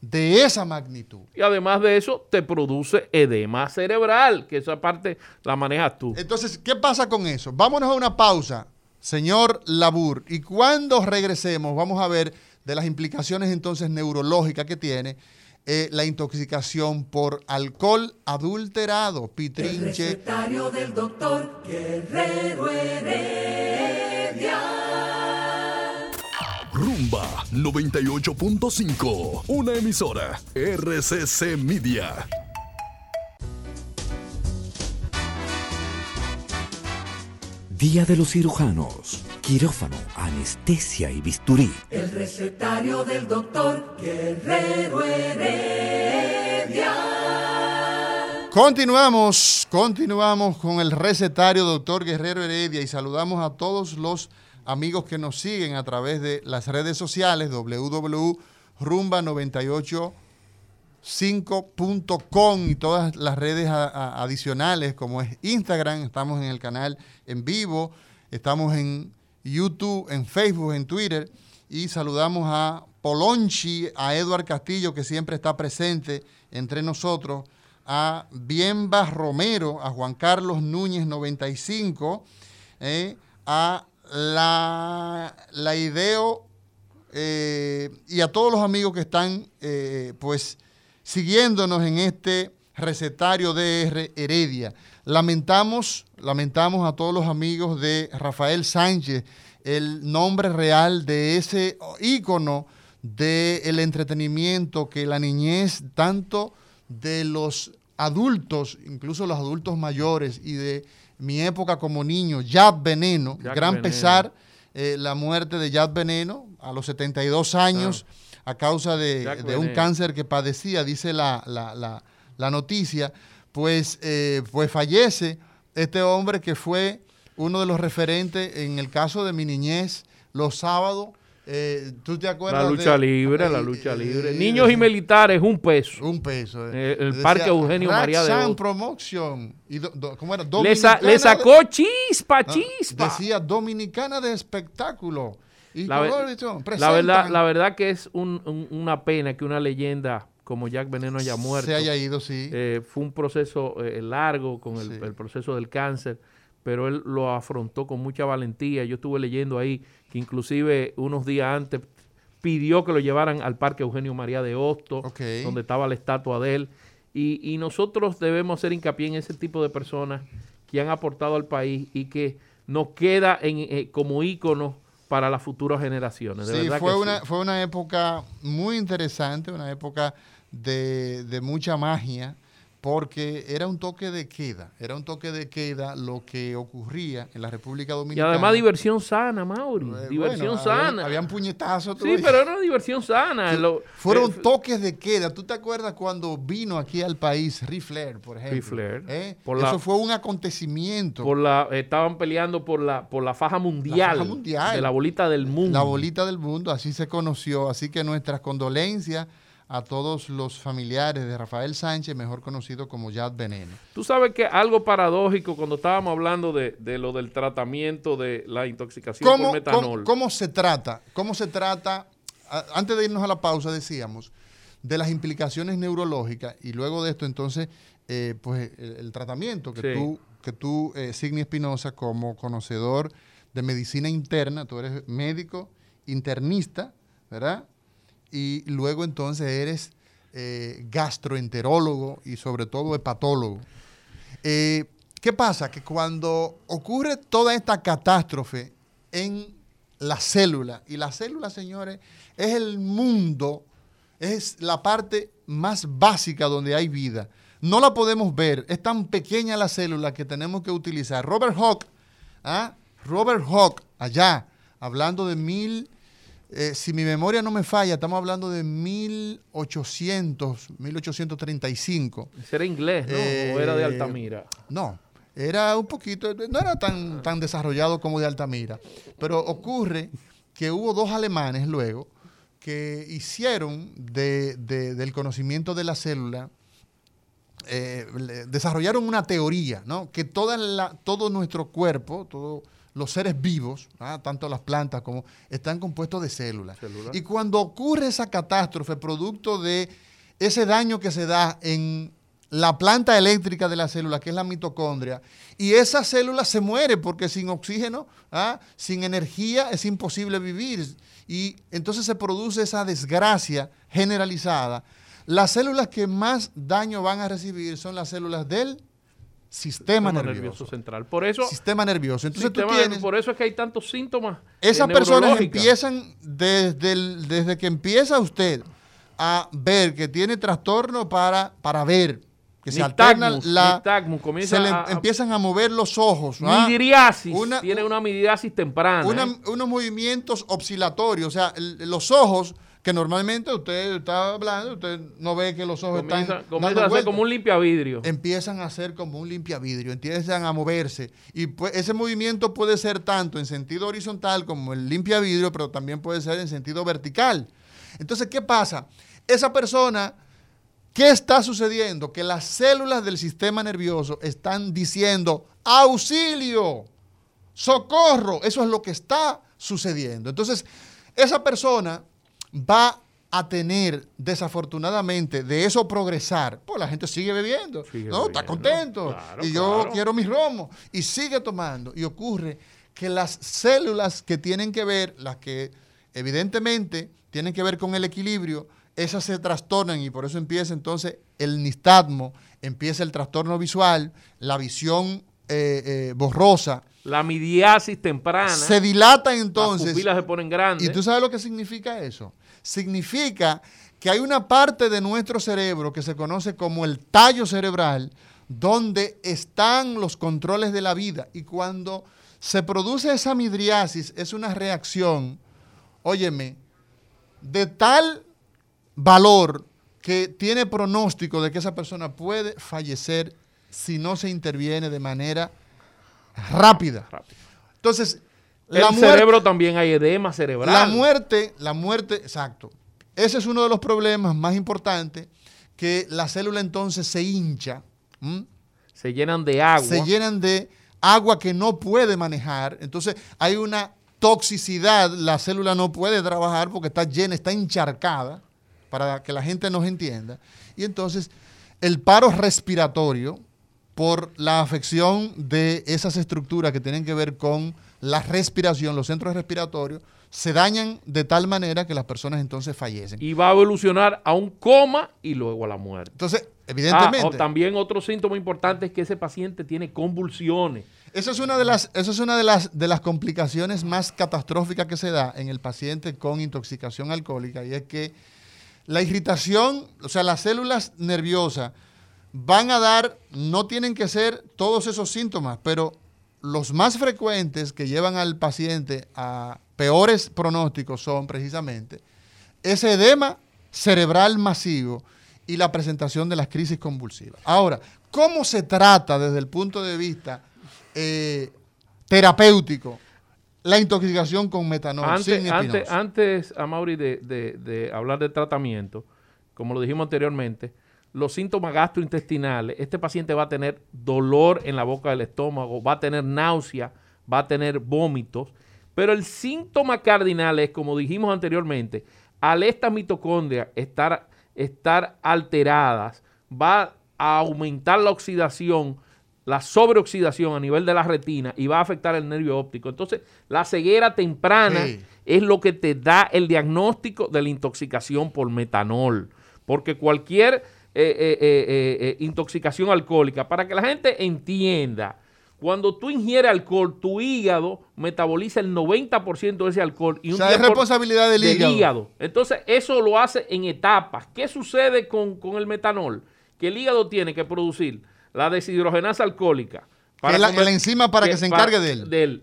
de esa magnitud. Y además de eso, te produce edema cerebral, que esa parte la manejas tú. Entonces, ¿qué pasa con eso? Vámonos a una pausa, señor Labur, y cuando regresemos vamos a ver de las implicaciones entonces neurológicas que tiene eh, la intoxicación por alcohol adulterado, El pitrinche. recetario del doctor Guerrero Heredia. Rumba 98.5, una emisora RCC Media. Día de los cirujanos. Quirófano, anestesia y bisturí. El recetario del doctor Guerrero Heredia. Continuamos, continuamos con el recetario doctor Guerrero Heredia y saludamos a todos los amigos que nos siguen a través de las redes sociales www.rumba985.com y todas las redes a- a- adicionales como es Instagram, estamos en el canal en vivo, estamos en YouTube, en Facebook, en Twitter. Y saludamos a Polonchi, a Eduard Castillo que siempre está presente entre nosotros, a Bienba Romero, a Juan Carlos Núñez 95, eh, a la, la Ideo eh, y a todos los amigos que están eh, pues siguiéndonos en este recetario DR Heredia. Lamentamos, lamentamos a todos los amigos de Rafael Sánchez, el nombre real de ese ícono del entretenimiento que la niñez, tanto de los adultos, incluso los adultos mayores y de mi época como niño, Jack Veneno, Jack gran Veneno. pesar eh, la muerte de Jack Veneno a los 72 años a causa de, de un cáncer que padecía, dice la, la- la- la noticia, pues, eh, pues fallece este hombre que fue uno de los referentes en el caso de mi niñez, los sábados. eh, ¿Tú te acuerdas? La lucha de- libre, la lucha eh, libre. Niños y militares, un peso. Un peso. El Decía, Parque Eugenio María de Hostos. Promotion. Y do- do- ¿Cómo era? Le, sa- le Dominicana sacó chispa, de- chispa. Decía Dominicana de Espectáculo. Y La, la verdad, la verdad que es un- un- una pena que una leyenda como Jack Veneno haya muerto. Se haya ido, sí. Eh, fue un proceso eh, largo con el, Sí. el proceso del cáncer, pero él lo afrontó con mucha valentía. Yo estuve leyendo ahí que inclusive unos días antes pidió que lo llevaran al Parque Eugenio María de Hostos, Ok. donde estaba la estatua de él. Y, y nosotros debemos hacer hincapié en ese tipo de personas que han aportado al país y que nos queda en, eh, como ícono para las futuras generaciones. De Sí, verdad fue que una, sí. fue una época muy interesante, una época de, de mucha magia, porque era un toque de queda, era un toque de queda lo que ocurría en la República Y Dominicana. además diversión sana, Mauri. Eh, diversión bueno, sana. Habían puñetazos. Sí, pero era una diversión sana. Lo- Fueron eh, toques de queda. ¿Tú te acuerdas cuando vino aquí al país Ric Flair, por ejemplo? Ric Flair. ¿Eh? Por Eso la- fue un acontecimiento. por la, estaban peleando por la, por la faja mundial, faja mundial. de la bolita del mundo. La bolita del mundo, así se conoció. Así que nuestras condolencias a todos los familiares de Rafael Sánchez, mejor conocido como Yad Veneno. Tú sabes que algo paradójico cuando estábamos hablando de, de lo del tratamiento de la intoxicación ¿Cómo, por metanol. cómo- cómo se trata? ¿Cómo se trata? Antes de irnos a la pausa decíamos de las implicaciones neurológicas y luego de esto entonces, eh, pues el, el tratamiento que Sí. tú, que tú eh, Signi Espinosa, como conocedor de medicina interna, tú eres médico internista, ¿verdad? Y luego entonces eres eh, gastroenterólogo y sobre todo hepatólogo. Eh, ¿Qué pasa? Que cuando ocurre toda esta catástrofe en la célula, y la célula, señores, es el mundo, es la parte más básica donde hay vida. No la podemos ver, es tan pequeña la célula que tenemos que utilizar. Robert Hawke, ¿ah? Robert Hawke, allá, hablando de mil, eh, si mi memoria no me falla, estamos hablando de 1800, 1835. Ese era inglés, ¿no? o era de Eh, Altamira. No, era un poquito, no era tan, tan desarrollado como de Altamira, pero ocurre que hubo dos alemanes luego que hicieron de- de- del conocimiento de la célula, eh, desarrollaron una teoría, ¿no? Que toda la, todo nuestro cuerpo, todos los seres vivos, ¿ah? tanto las plantas como, están compuestos de células. Células. Y cuando ocurre esa catástrofe, producto de ese daño que se da en la planta eléctrica de la célula, que es la mitocondria, y esa célula se muere porque sin oxígeno, ¿ah? sin energía, es imposible vivir. Y entonces se produce esa desgracia generalizada. Las células que más daño van a recibir son las células del sistema, Sistema nervioso. central. Por eso, Sistema nervioso. Entonces tú tienes... por eso es que hay tantos síntomas. Esas eh, personas neurológicas. empiezan desde, el- desde que empieza usted a ver que tiene trastorno para, para ver, que se alterna Nistagmus, la... se le a- a- empiezan a mover los ojos. ¿no? Midriasis. Una- tiene una midriasis temprana. Una- ¿eh? unos movimientos oscilatorios, o sea, el- los ojos que normalmente usted está hablando, usted no ve que los ojos Comienza, están comienza dando a ser como un limpiavidrio. empiezan a ser como un limpiavidrio, empiezan a moverse. Y pues, ese movimiento puede ser tanto en sentido horizontal como el limpiavidrio, pero también puede ser en sentido vertical. Entonces, ¿qué pasa? Esa persona, ¿qué está sucediendo? Que las células del sistema nervioso están diciendo, auxilio, socorro. Eso es lo que está sucediendo. Entonces, esa persona va a tener, desafortunadamente, de eso progresar. Pues la gente sigue bebiendo. Sigue no, está contento. claro, y yo claro. quiero mi romo. Y sigue tomando. Y ocurre que las células que tienen que ver, las que evidentemente tienen que ver con el equilibrio, esas se trastornan y por eso empieza entonces el nistagmo, empieza el trastorno visual, la visión eh, eh, borrosa, La midriasis temprana. se dilata las entonces. pupilas se ponen grandes. ¿Y tú sabes lo que significa eso? Significa que hay una parte de nuestro cerebro que se conoce como el tallo cerebral, donde están los controles de la vida. Y cuando se produce esa midriasis, es una reacción, óyeme, de tal valor que tiene pronóstico de que esa persona puede fallecer si no se interviene de manera rápida. Entonces, el la muerte- cerebro también hay edema cerebral. la muerte, la muerte, exacto. Ese es uno de los problemas más importantes, que la célula entonces se hincha, ¿m? se llenan de agua. se llenan de agua que no puede manejar. Entonces hay una toxicidad, la célula no puede trabajar porque está llena, está encharcada, para que la gente nos entienda. Y entonces el paro respiratorio, por la afección de esas estructuras que tienen que ver con la respiración, los centros respiratorios, se dañan de tal manera que las personas entonces fallecen. y va a evolucionar a un coma y luego a la muerte. Entonces, Ah, evidentemente, o también otro síntoma importante es que ese paciente tiene convulsiones. Esa es una de las, esa es una de las, de las complicaciones más catastróficas que se da en el paciente con intoxicación alcohólica y es que la irritación, o sea, las células nerviosas van a dar, no tienen que ser todos esos síntomas, pero los más frecuentes que llevan al paciente a peores pronósticos son precisamente ese edema cerebral masivo y la presentación de las crisis convulsivas. Ahora, ¿cómo se trata desde el punto de vista eh, terapéutico la intoxicación con metanol? Antes, sin antes, antes Amaury, de, de- de hablar de tratamiento, como lo dijimos anteriormente, los síntomas gastrointestinales, este paciente va a tener dolor en la boca del estómago, va a tener náusea, va a tener vómitos, pero el síntoma cardinal es, como dijimos anteriormente, al estas mitocondrias estar, estar alteradas, va a aumentar la oxidación, la sobreoxidación a nivel de la retina y va a afectar el nervio óptico. Entonces, la ceguera temprana Sí. es lo que te da el diagnóstico de la intoxicación por metanol. Porque cualquier eh, eh, eh, intoxicación alcohólica, para que la gente entienda, cuando tú ingieres alcohol, tu hígado metaboliza el 90% de ese alcohol. Y O un sea, es 10% responsabilidad del hígado. Entonces, eso lo hace en etapas. ¿Qué sucede con, con el metanol? Que el hígado tiene que producir la deshidrogenasa alcohólica. Es la- comer- la enzima para que se encargue de él. de él.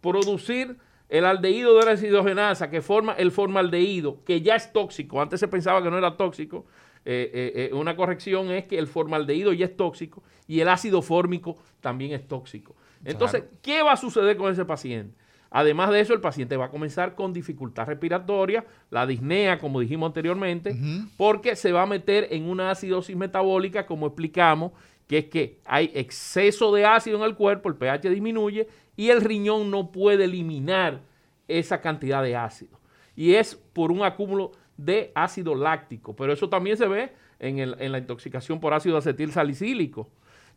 Producir el aldehído de la deshidrogenasa que forma el formaldehído, que ya es tóxico. Antes se pensaba que no era tóxico. Eh, eh, eh, una corrección es que el formaldehído ya es tóxico y el ácido fórmico también es tóxico. Entonces, ¿qué va a suceder con ese paciente? Además de eso, el paciente va a comenzar con dificultad respiratoria, la disnea, como dijimos anteriormente, porque se va a meter en una acidosis metabólica, como explicamos, que es que hay exceso de ácido en el cuerpo, el pH disminuye y el riñón no puede eliminar esa cantidad de ácido. Y es por un acúmulo de ácido láctico, pero eso también se ve en, el- en la intoxicación por ácido acetil salicílico.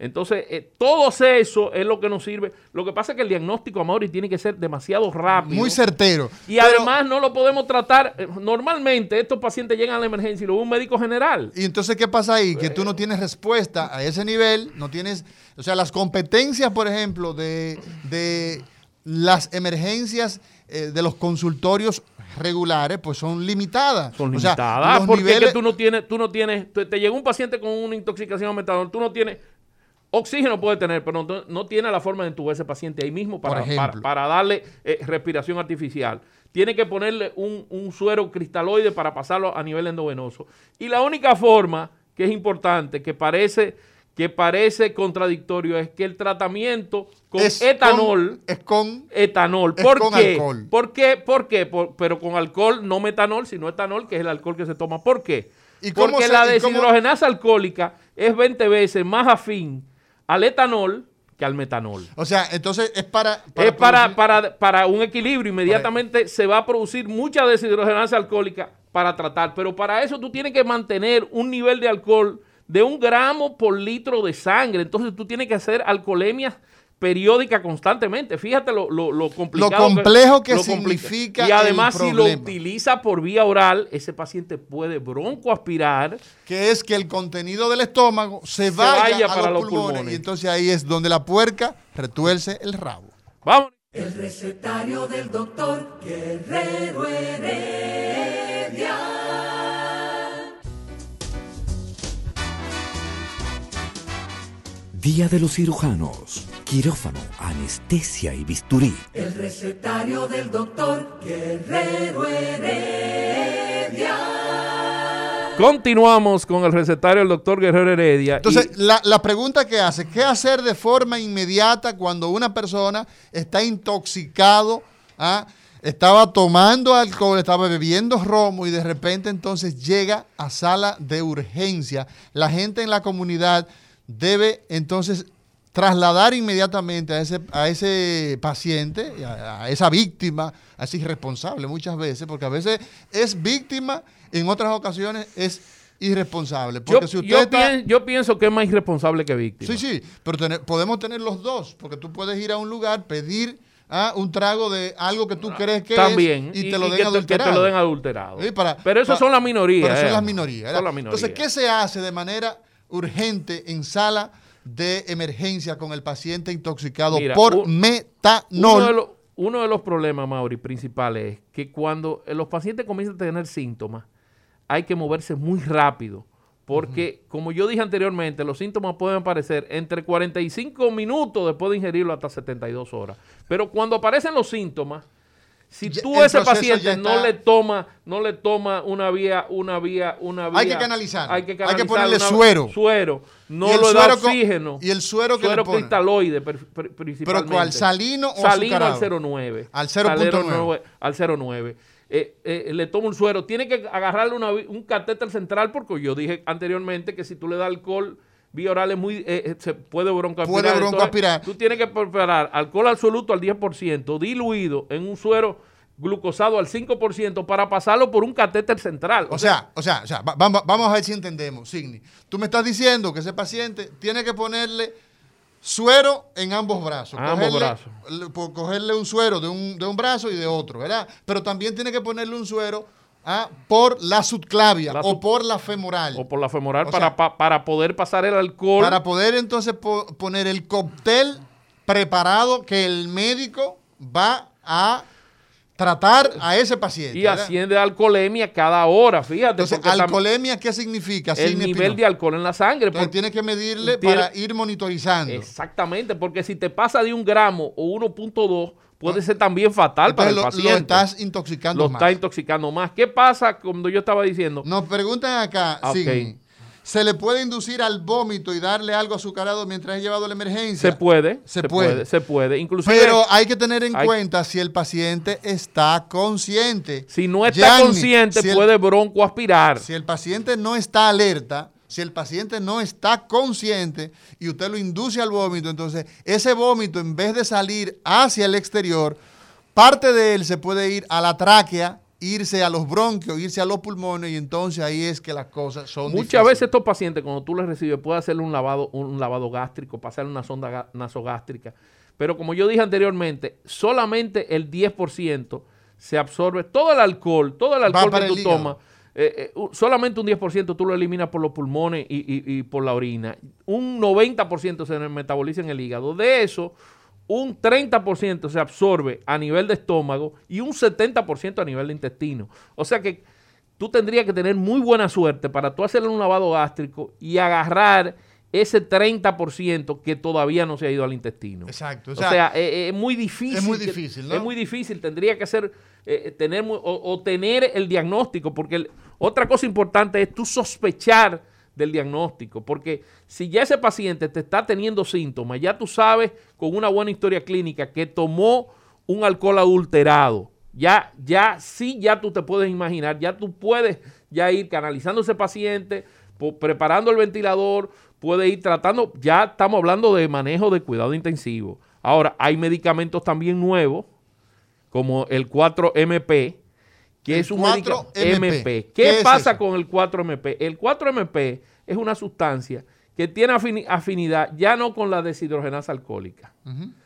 Entonces, eh, todo eso es lo que nos sirve. Lo que pasa es que el diagnóstico, Amaury, tiene que ser demasiado rápido. Muy certero. Y Pero- además no lo podemos tratar. eh, Normalmente estos pacientes llegan a la emergencia y lo ve un médico general. Y entonces, ¿qué pasa ahí? Que tú no tienes respuesta a ese nivel, no tienes, o sea, las competencias, por ejemplo, de, de las emergencias eh, de los consultorios regulares, pues son limitadas. Son O sea, limitadas porque es que tú no tienes, tú no tienes, te, te llegó un paciente con una intoxicación a metanol, tú no tienes, oxígeno puede tener, pero no, no tiene la forma de entubar ese paciente ahí mismo para darle eh, respiración artificial. Tiene que ponerle un, un suero cristaloide para pasarlo a nivel endovenoso. Y la única forma que es importante, que parece, que parece contradictorio, es que el tratamiento con es etanol con- es con etanol. Es ¿Por con qué? alcohol. ¿Por qué? ¿Por qué? Por- pero con alcohol, no metanol, sino etanol, que es el alcohol que se toma. ¿Por qué? ¿Y cómo Porque se- la y cómo- deshidrogenasa alcohólica es 20 veces más afín al etanol que al metanol. O sea, entonces es para... es para, producir- para, para un equilibrio. Inmediatamente se va a producir mucha deshidrogenasa alcohólica para tratar. Pero para eso tú tienes que mantener un nivel de alcohol de un gramo por litro de sangre. Entonces tú tienes que hacer alcoholemia periódica constantemente. Fíjate lo, lo, lo complicado. complejo que lo complica. significa Y además el si lo utiliza por vía oral, ese paciente puede broncoaspirar. que es que el contenido del estómago se, Se vaya, vaya a para los, los pulmones, pulmones. y entonces ahí es donde la puerca retuerce el rabo. Vamos. El recetario del doctor Guerrero Heredia. Día de los cirujanos. Quirófano, anestesia y bisturí. El recetario del doctor Guerrero Heredia. Continuamos con el recetario del doctor Guerrero Heredia. Entonces, Y- la, la pregunta que hace, ¿qué hacer de forma inmediata cuando una persona está intoxicado? ah? Estaba tomando alcohol, estaba bebiendo romo y de repente entonces llega a sala de urgencia. La gente en la comunidad debe entonces trasladar inmediatamente a ese, a ese paciente, a, a esa víctima, a ese irresponsable muchas veces, porque a veces es víctima, en otras ocasiones es irresponsable. Porque yo, si usted yo está... pien- yo pienso que es más irresponsable que víctima. Sí, sí, pero podemos tener los dos, porque tú puedes ir a un lugar, pedir ah, un trago de algo que tú crees que También. es y, te lo den que, te- que adulterado. te lo den adulterado. Sí, para- pero eso para- son las minorías. Pero son eh. las minorías. Son las minorías. Entonces, ¿qué se hace de manera urgente en sala de emergencia con el paciente intoxicado Mira, por un- metanol? Uno de, los, uno de los problemas, Mauri, principales es que cuando eh, los pacientes comienzan a tener síntomas, hay que moverse muy rápido. Porque, como yo dije anteriormente, los síntomas pueden aparecer entre 45 minutos después de ingerirlo hasta 72 horas. Pero cuando aparecen los síntomas, si tú a ese paciente no le toma, no le toma una vía, una vía, una vía. Hay que canalizar. Hay que, Hay que canalizar ponerle una- suero. Suero. No le da con- oxígeno. y el suero que le Suero ponen. cristaloide, per- per- principalmente. cuál? ¿Salino o Salino azucarado? al 0,9. Al 0.9. Al 0,9. Eh, eh, le toma un suero. Tiene que agarrarle una un catéter central porque yo dije anteriormente que si tú le das alcohol vía oral es muy, eh, eh, se puede broncoaspirar. Puede Entonces, broncoaspirar. tú tienes que preparar alcohol absoluto al 10%, diluido en un suero glucosado al 5% para pasarlo por un catéter central. O sea, o sea, o sea, va- vamos, vamos a ver si entendemos, Signi. Tú me estás diciendo que ese paciente tiene que ponerle suero en ambos brazos. Ambos Cogerle- brazos. por cogerle un suero de un, de un brazo y de otro, ¿verdad? Pero también tiene que ponerle un suero ah, por la subclavia La o por la femoral. o por la femoral O para, sea, pa- para poder pasar el alcohol. Para poder entonces po- poner el cóctel preparado que el médico va a tratar a ese paciente. y ¿verdad? asciende a alcoholemia cada hora, fíjate. Entonces, porque alcoholemia, ¿qué significa? el nivel de alcohol en la sangre. Entonces por- tiene que medirle tiene- para ir monitorizando. Exactamente, porque si te pasa de un gramo o 1.2, puede ser también fatal para el lo, paciente. lo estás intoxicando Lo más. está intoxicando más. ¿Qué pasa cuando yo estaba diciendo? Nos preguntan acá, Ah, ok. Signi, ¿se le puede inducir al vómito y darle algo azucarado mientras es llevado a la emergencia? Se puede, Se puede. se puede. Inclusive, Pero hay que tener en hay- cuenta si el paciente está consciente. si no está Gianni, consciente, si el- puede broncoaspirar. Si el paciente no está alerta, si el paciente no está consciente y usted lo induce al vómito, entonces ese vómito en vez de salir hacia el exterior, parte de él se puede ir a la tráquea, irse a los bronquios, irse a los pulmones y entonces ahí es que las cosas son Muchas difíciles. veces estos pacientes, cuando tú les recibes, puede hacerle un lavado, un lavado gástrico, pasarle una sonda nasogástrica. Pero como yo dije anteriormente, solamente el 10% se absorbe. Todo el alcohol, todo el alcohol que tú tomas, eh, eh, solamente un 10% tú lo eliminas por los pulmones y, y- y por la orina. Un 90% se metaboliza en el hígado. De eso, un 30% se absorbe a nivel de estómago y un 70% a nivel de intestino. O sea que tú tendrías que tener muy buena suerte para tú hacerle un lavado gástrico y agarrar ese 30% que todavía no se ha ido al intestino. Exacto. O sea, eh, eh, es muy difícil. Es muy difícil, ¿no? Es muy difícil. Tendría que ser, eh, tener, o, tener el diagnóstico, porque otra cosa importante es tú sospechar del diagnóstico, porque si ya ese paciente te está teniendo síntomas, ya tú sabes con una buena historia clínica que tomó un alcohol adulterado, ya, ya, sí, ya tú te puedes imaginar, ya tú puedes ya ir canalizando ese paciente, preparando el ventilador, puede ir tratando, ya estamos hablando de manejo de cuidado intensivo. Ahora, hay medicamentos también nuevos, como el 4MP, que es un 4MP. ¿Qué, pasa con el 4MP? El 4MP es una sustancia que tiene afinidad ya no con la deshidrogenasa alcohólica,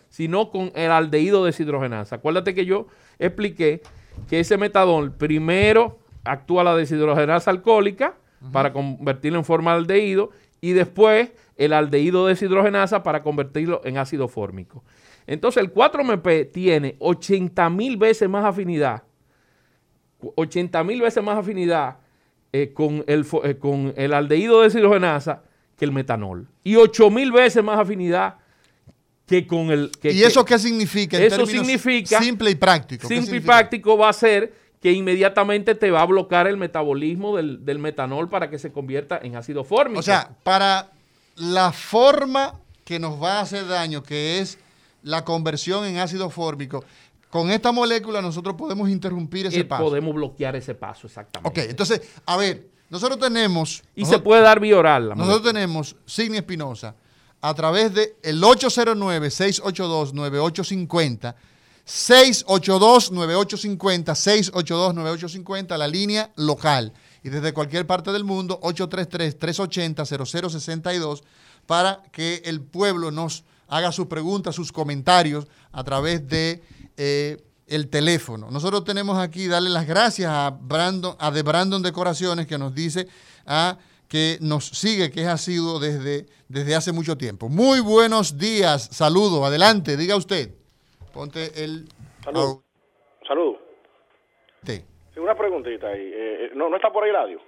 sino con el aldehído deshidrogenasa. Acuérdate que yo expliqué que ese metadol primero actúa la deshidrogenasa alcohólica para convertirlo en forma de aldehído y después el aldehído deshidrogenasa para convertirlo en ácido fórmico. Entonces el 4MP tiene 80 mil veces más afinidad 80 mil veces más afinidad eh, con, el, eh, con el aldehído de deshidrogenasa que el metanol. Y 8 mil veces más afinidad que con el... ¿Y eso qué significa? eso significa... Simple y práctico. Simple y práctico va a ser que inmediatamente te va a bloquear el metabolismo del, del metanol para que se convierta en ácido fórmico. O sea, para la forma que nos va a hacer daño, que es la conversión en ácido fórmico, con esta molécula nosotros podemos interrumpir ese paso. Podemos bloquear ese paso, exactamente. Ok, entonces, a ver, nosotros tenemos... Y se puede dar bioral. La nosotros tenemos, Signia Espinosa, a través de el 809-682-9850, 682-9850, 682-9850, la línea local. Y desde cualquier parte del mundo, 833-380-0062, para que el pueblo nos haga sus preguntas, sus comentarios a través de eh, el teléfono. Nosotros tenemos aquí, darle las gracias a Brandon, a The Brandon Decoraciones, que nos dice a, que nos sigue, que ha sido desde, desde hace mucho tiempo. Muy buenos días, saludo, adelante, diga usted. Ponte el... Saludo. Saludo. Sí. una preguntita ahí. Eh, eh, ¿no, ¿No está por ahí radio?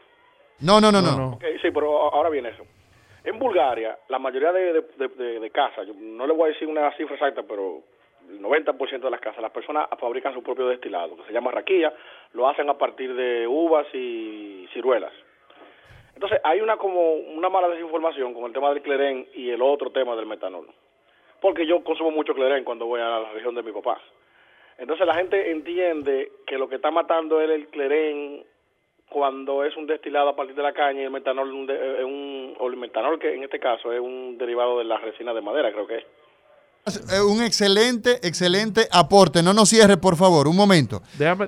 No, no, no, no. sí, pero ahora viene eso. En Bulgaria, la mayoría de, de, de casas, no le voy a decir una cifra exacta, pero el 90% de las casas, las personas fabrican su propio destilado, que se llama raquilla, lo hacen a partir de uvas y ciruelas. Entonces, hay una como una mala desinformación con el tema del clerén y el otro tema del metanol. Porque yo consumo mucho clerén cuando voy a la región de mi papá. Entonces, la gente entiende que lo que está matando es el clerén cuando es un destilado a partir de la caña y el metanol es un, o el metanol que en este caso es un derivado de la resina de madera, creo que es. Eh, un excelente, excelente aporte. No nos cierre, por favor, un momento.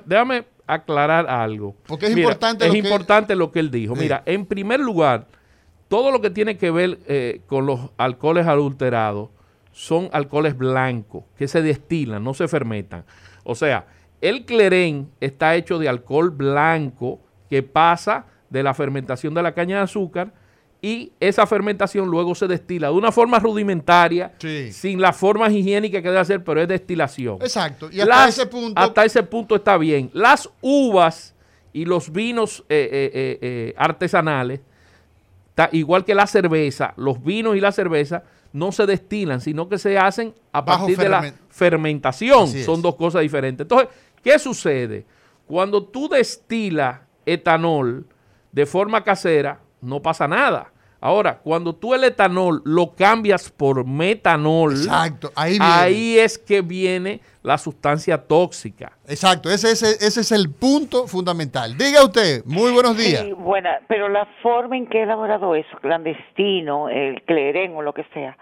Déjame, aclarar algo. Porque es importante es lo importante lo que él dijo. Mira, en primer lugar, todo lo que tiene que ver eh, con los alcoholes adulterados son alcoholes blancos que se destilan, no se fermentan. O sea, el clerén está hecho de alcohol blanco que pasa de la fermentación de la caña de azúcar y esa fermentación luego se destila de una forma rudimentaria, sin las formas higiénicas que debe hacer, pero es destilación. Exacto. Y hasta ese punto. Hasta ese punto está bien. Las uvas y los vinos eh, eh, eh, artesanales, igual que la cerveza, los vinos y la cerveza no se destilan, sino que se hacen a partir de la fermentación. Son dos cosas diferentes. Entonces, ¿qué sucede? Cuando tú destilas etanol de forma casera, no pasa nada. Ahora, cuando tú el etanol lo cambias por metanol, Exacto, ahí, es que viene la sustancia tóxica. Exacto, ese, ese, ese es el punto fundamental. Diga usted, muy buenos días. Sí, buena, pero la forma en que he elaborado eso, clandestino, el clerén o lo que sea,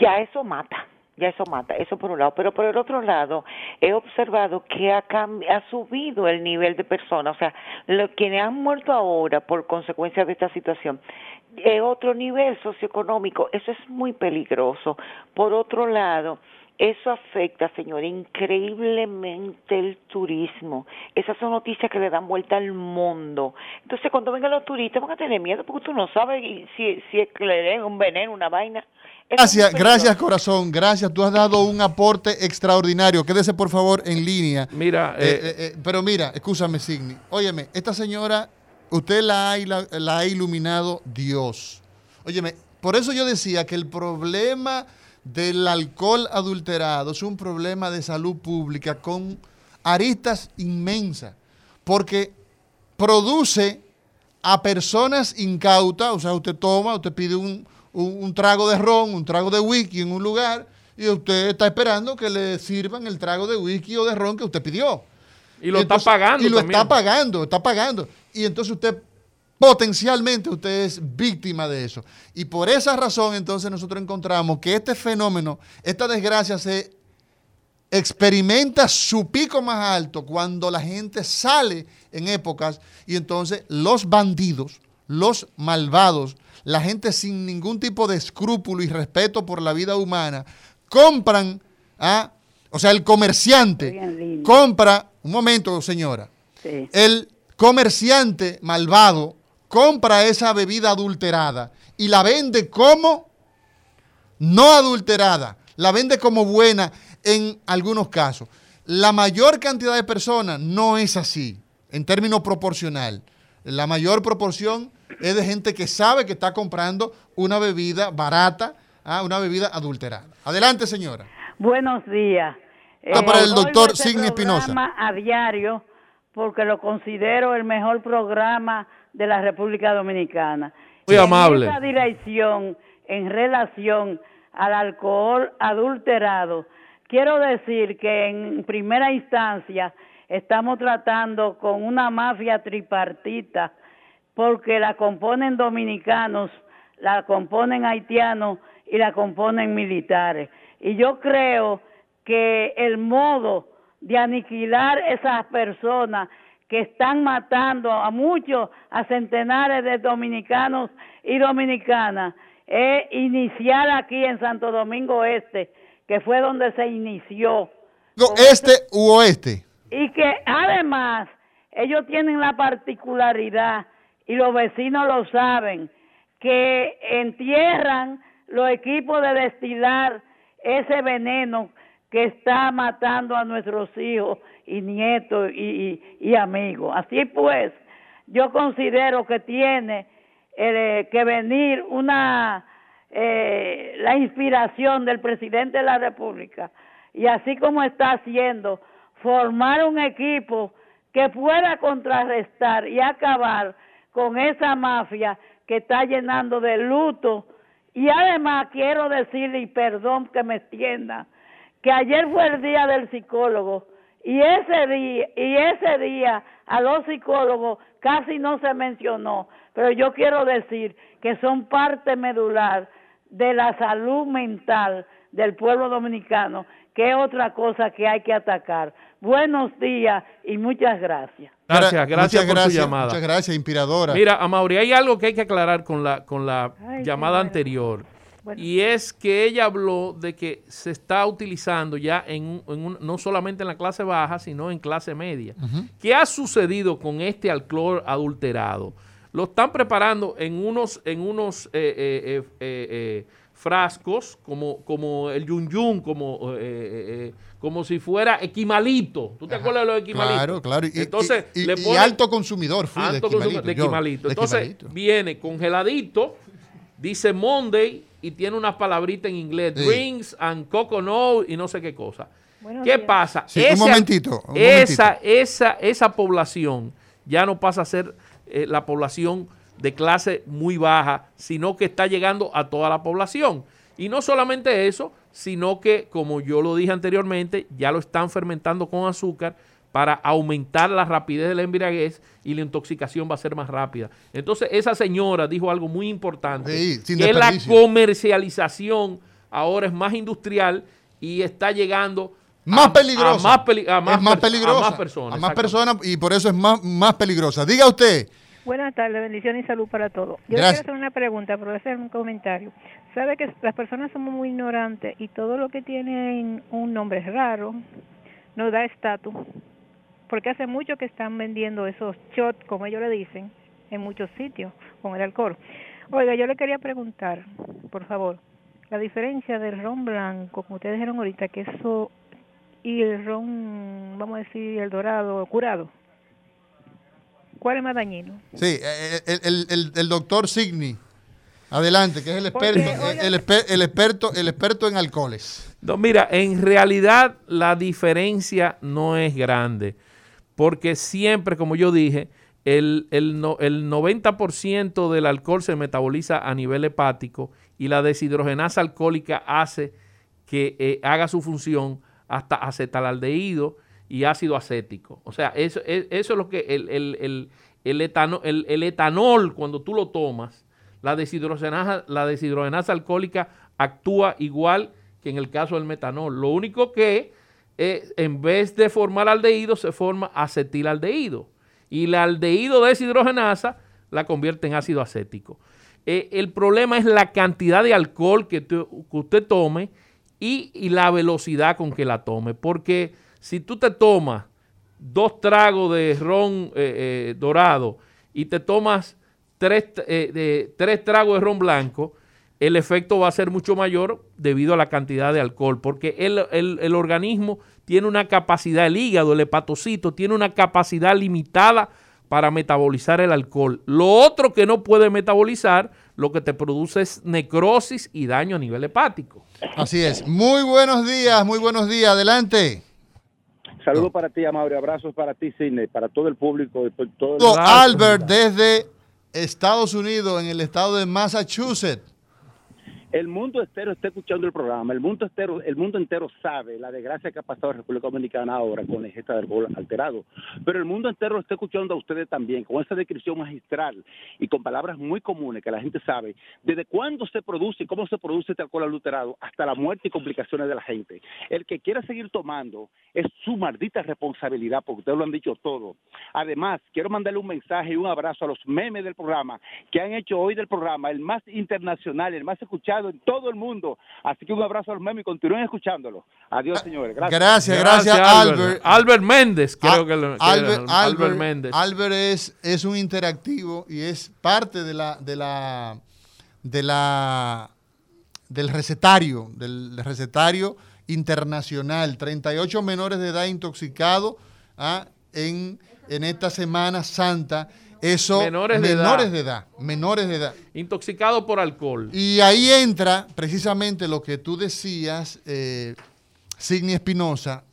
ya eso mata ya eso mata, eso por un lado. Pero por el otro lado, he observado que ha, ha subido el nivel de personas, o sea, los quienes han muerto ahora por consecuencia de esta situación, es otro nivel socioeconómico, eso es muy peligroso. Por otro lado, eso afecta, señor, increíblemente el turismo. Esas son noticias que le dan vuelta al mundo. Entonces, cuando vengan los turistas, van a tener miedo porque tú no sabes si, si es que le den un veneno, una vaina. Gracias, gracias corazón, gracias. Tú has dado un aporte extraordinario. Quédese por favor en línea. Mira, eh, eh, eh, pero mira, escúchame, Signi. Óyeme, esta señora, usted la ha, iluminado Dios. Óyeme, por eso yo decía que el problema del alcohol adulterado es un problema de salud pública con aristas inmensas, porque produce a personas incautas, o sea, usted toma, usted pide un, un, trago de ron, un trago de whisky en un lugar y usted está esperando que le sirvan el trago de whisky o de ron que usted pidió. Y lo está pagando. Y lo está pagando, está pagando. Y entonces usted potencialmente usted es víctima de eso. Y por esa razón entonces nosotros encontramos que este fenómeno, esta desgracia se experimenta su pico más alto cuando la gente sale en épocas y entonces los bandidos, los malvados, la gente sin ningún tipo de escrúpulo y respeto por la vida humana, compran, ¿ah? o sea, el comerciante compra, un momento señora, el comerciante malvado compra esa bebida adulterada y la vende como no adulterada, la vende como buena en algunos casos. La mayor cantidad de personas no es así, en términos proporcional. La mayor proporción es de gente que sabe que está comprando una bebida barata, ¿ah? una bebida adulterada. Adelante, señora. Buenos días. Está para el doctor Signi Espinosa. A diario, porque lo considero el mejor programa de la República Dominicana. Muy amable. esa dirección en relación al alcohol adulterado, quiero decir que en primera instancia estamos tratando con una mafia tripartita porque la componen dominicanos, la componen haitianos y la componen militares. Y yo creo que el modo de aniquilar esas personas que están matando a muchos, a centenares de dominicanos y dominicanas, es iniciar aquí en Santo Domingo Este, que fue donde se inició. ¿Este u oeste? Y que además ellos tienen la particularidad, y los vecinos lo saben, que entierran los equipos de destilar ese veneno que está matando a nuestros hijos y nietos y, amigos. Así pues, yo considero que tiene eh, que venir una eh, la inspiración del presidente de la República y así como está haciendo, formar un equipo que pueda contrarrestar y acabar con esa mafia que está llenando de luto. Y además quiero decirle, y perdón que me extienda, que ayer fue el día del psicólogo y ese día y ese día a los psicólogos casi no se mencionó, pero yo quiero decir que son parte medular de la salud mental del pueblo dominicano, que es otra cosa que hay que atacar. Buenos días y muchas gracias. Gracias, gracias por su llamada. Muchas gracias, inspiradora. Mira, Amaury, hay algo que hay que aclarar con la, con la llamada anterior. Y es que ella habló de que se está utilizando ya en, no solamente en la clase baja, sino en clase media. ¿Qué ha sucedido con este alcohol adulterado? Lo están preparando en unos, en unos eh, eh, eh, frascos como, como el yun yun, como, como si fuera equimalito. ¿Tú te acuerdas de los equimalitos? Claro, claro. Y, Entonces, y, alto consumidor fui alto de equimalito. Entonces, viene congeladito, dice Monday y tiene unas palabritas en inglés, drinks and coconut y no sé qué cosa. ¿Qué pasa? un momentito. esa, esa, esa población ya no pasa a ser eh, la población de clase muy baja, sino que está llegando a toda la población. Y no solamente eso, sino que, como yo lo dije anteriormente, ya lo están fermentando con azúcar para aumentar la rapidez de la embriaguez y la intoxicación va a ser más rápida. Entonces, esa señora dijo algo muy importante, que la comercialización ahora es más industrial y está llegando más peligrosa. A más, es más peligrosa. A más personas. A más personas y por eso es más, más peligrosa. Diga usted, Buenas tardes, bendición y salud para todos. Yo quiero hacer una pregunta, pero voy a hacer un comentario. Sabe que las personas somos muy ignorantes y todo lo que tiene un nombre raro nos da estatus. Porque hace mucho que están vendiendo esos shots, como ellos le dicen, en muchos sitios con el alcohol. Oiga, yo le quería preguntar, por favor, la diferencia del ron blanco, como ustedes dijeron ahorita, que eso y el ron, vamos a decir, el dorado curado. ¿Cuál es más dañino? Sí, eh, eh, el, el, el, doctor Signi. Adelante, que es el experto, el, el, experto, el experto en alcoholes. No, mira, en realidad la diferencia no es grande, porque siempre, como yo dije, el, el, el 90% del alcohol se metaboliza a nivel hepático y la deshidrogenasa alcohólica hace que eh, haga su función hasta acetalaldehído y ácido acético. O sea, eso, e, eso es lo que el, el, el, etanol, cuando tú lo tomas, la deshidrogenasa, la deshidrogenasa alcohólica actúa igual que en el caso del metanol. Lo único que eh, en vez de formar aldehído, se forma acetilaldehído. Y la aldehído deshidrogenasa la convierte en ácido acético. Eh, el problema es la cantidad de alcohol que, que usted tome y, la velocidad con que la tome. Porque si tú te tomas dos tragos de ron eh, dorado y te tomas tres, tres tragos de ron blanco, el efecto va a ser mucho mayor debido a la cantidad de alcohol, porque el, el, organismo tiene una capacidad, el hígado, el hepatocito, tiene una capacidad limitada para metabolizar el alcohol. Lo otro que no puede metabolizar, lo que te produce es necrosis y daño a nivel hepático. Así es. Muy buenos días, muy buenos días. Adelante. Saludos para ti, Amaury. Abrazos para ti, Sidney, para todo el público. Y todo el... Albert, desde Estados Unidos, en el estado de Massachusetts el mundo entero está escuchando el programa, el mundo entero, el mundo entero sabe la desgracia que ha pasado en República Dominicana ahora con el gesta del gol alterado, pero el mundo entero está escuchando a ustedes también con esa descripción magistral y con palabras muy comunes que la gente sabe desde cuándo se produce y cómo se produce este alcohol adulterado hasta la muerte y complicaciones de la gente. El que quiera seguir tomando es su maldita responsabilidad porque ustedes lo han dicho todo. Además, quiero mandarle un mensaje y un abrazo a los memes del programa que han hecho hoy del programa el más internacional, el más escuchado en todo el mundo. Así que un abrazo a los memes y continúen escuchándolo. Adiós, señores. Gracias, gracias, Albert. Albert Méndez, creo que, lo, Albert, Albert, Méndez. Albert es, es un interactivo y es parte de la, de la, de la, del recetario, del recetario internacional. 38 menores de edad intoxicados ¿ah? en, en esta Semana Santa eso, menores, de, edad. menores de edad. Intoxicados por alcohol. Y ahí entra precisamente lo que tú decías, eh, Signi Espinosa,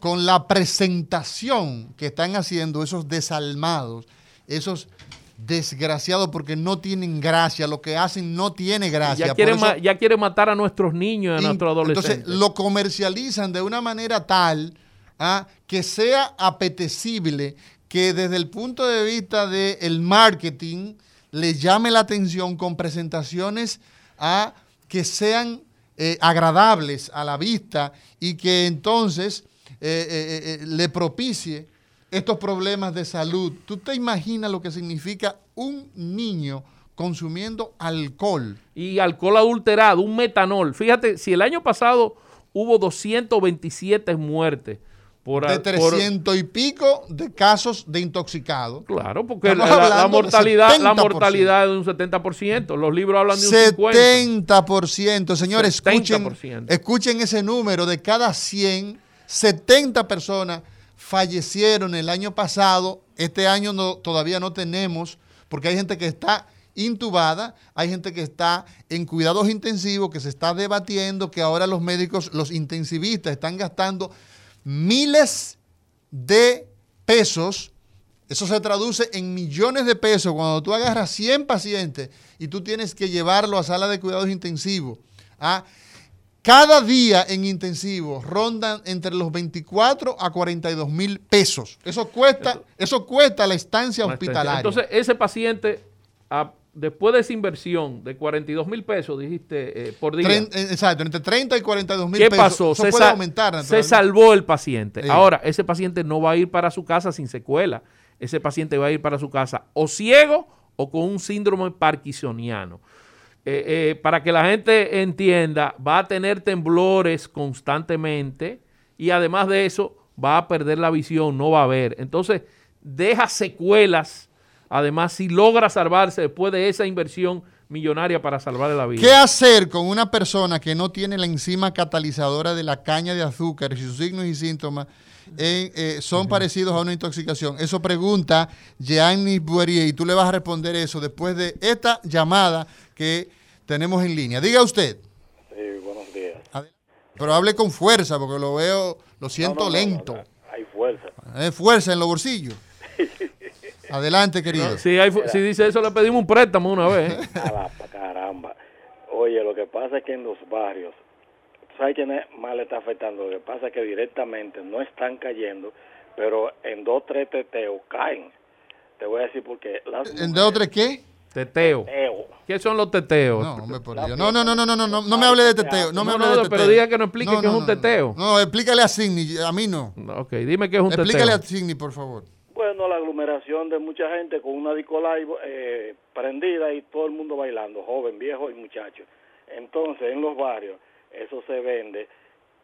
con la presentación que están haciendo esos desalmados, esos desgraciados porque no tienen gracia, lo que hacen no tiene gracia. Ya quieren, ya quieren matar a nuestros niños y a nuestros adolescentes. Entonces lo comercializan de una manera tal ¿ah? que sea apetecible, que desde el punto de vista del marketing le llame la atención con presentaciones a que sean eh, agradables a la vista y que entonces eh, eh, le propicie estos problemas de salud. ¿Tú te imaginas lo que significa un niño consumiendo alcohol? Y alcohol adulterado, un metanol. Fíjate, si el año pasado hubo 227 muertes de 300 y pico de casos de intoxicados. Claro, porque la, mortalidad, la mortalidad es de un 70%. Los libros hablan de un 50%. 70%. Señores, Escuchen, escuchen ese número. De cada 100, 70 personas fallecieron el año pasado. Este año no, todavía no tenemos, porque hay gente que está intubada, hay gente que está en cuidados intensivos, que se está debatiendo, que ahora los médicos, los intensivistas están gastando miles de pesos. Eso se traduce en millones de pesos cuando tú agarras 100 pacientes y tú tienes que llevarlo a sala de cuidados intensivos. ¿ah? Cada día en intensivo rondan entre los 24 a 42 mil pesos. Eso cuesta, eso cuesta la estancia hospitalaria. Entonces, ese paciente después de esa inversión de 42 mil pesos, dijiste, eh, por día. Eh, exacto, entre 30 y 42 mil pesos. ¿Qué pasó? se, puede aumentar, se salvó el paciente. Ahora, ese paciente no va a ir para su casa sin secuela. ese paciente va a ir para su casa o ciego o con un síndrome parkinsoniano. Eh, eh, para que la gente entienda, va a tener temblores constantemente y además de eso va a perder la visión, no va a ver. Entonces, deja secuelas. Además, si logra salvarse después de esa inversión millonaria para salvarle la vida. ¿Qué hacer con una persona que no tiene la enzima catalizadora de la caña de azúcar y sus signos y síntomas eh, son parecidos a una intoxicación? Eso pregunta Gianni Buerier y tú le vas a responder eso después de esta llamada que tenemos en línea. Diga usted. Sí, buenos días. Pero hable con fuerza porque lo veo, lo siento lento. hay fuerza. Hay fuerza en los bolsillos. Adelante, querido. si, dice eso, le pedimos un préstamo una vez. ¿eh? caramba. Oye, lo que pasa es que en los barrios, ¿sabes quién es más le está afectando? Lo que pasa es que directamente no están cayendo, pero en dos, tres teteos caen. Te voy a decir por qué. ¿En dos, tres qué? Teteo. ¿Qué son los teteos? No, hombre, por Dios. No, no, no, no, no, no, no me hable de teteo. No, me hable de teteo. Pero diga que no explique qué es un teteo. No, explícale a Sidney, a mí no. Ok, dime qué es un teteo. Explícale a Sidney, por favor. Bueno, la aglomeración de mucha gente con una dicolay eh, prendida y todo el mundo bailando, joven, viejo y muchacho. Entonces, en los barrios, eso se vende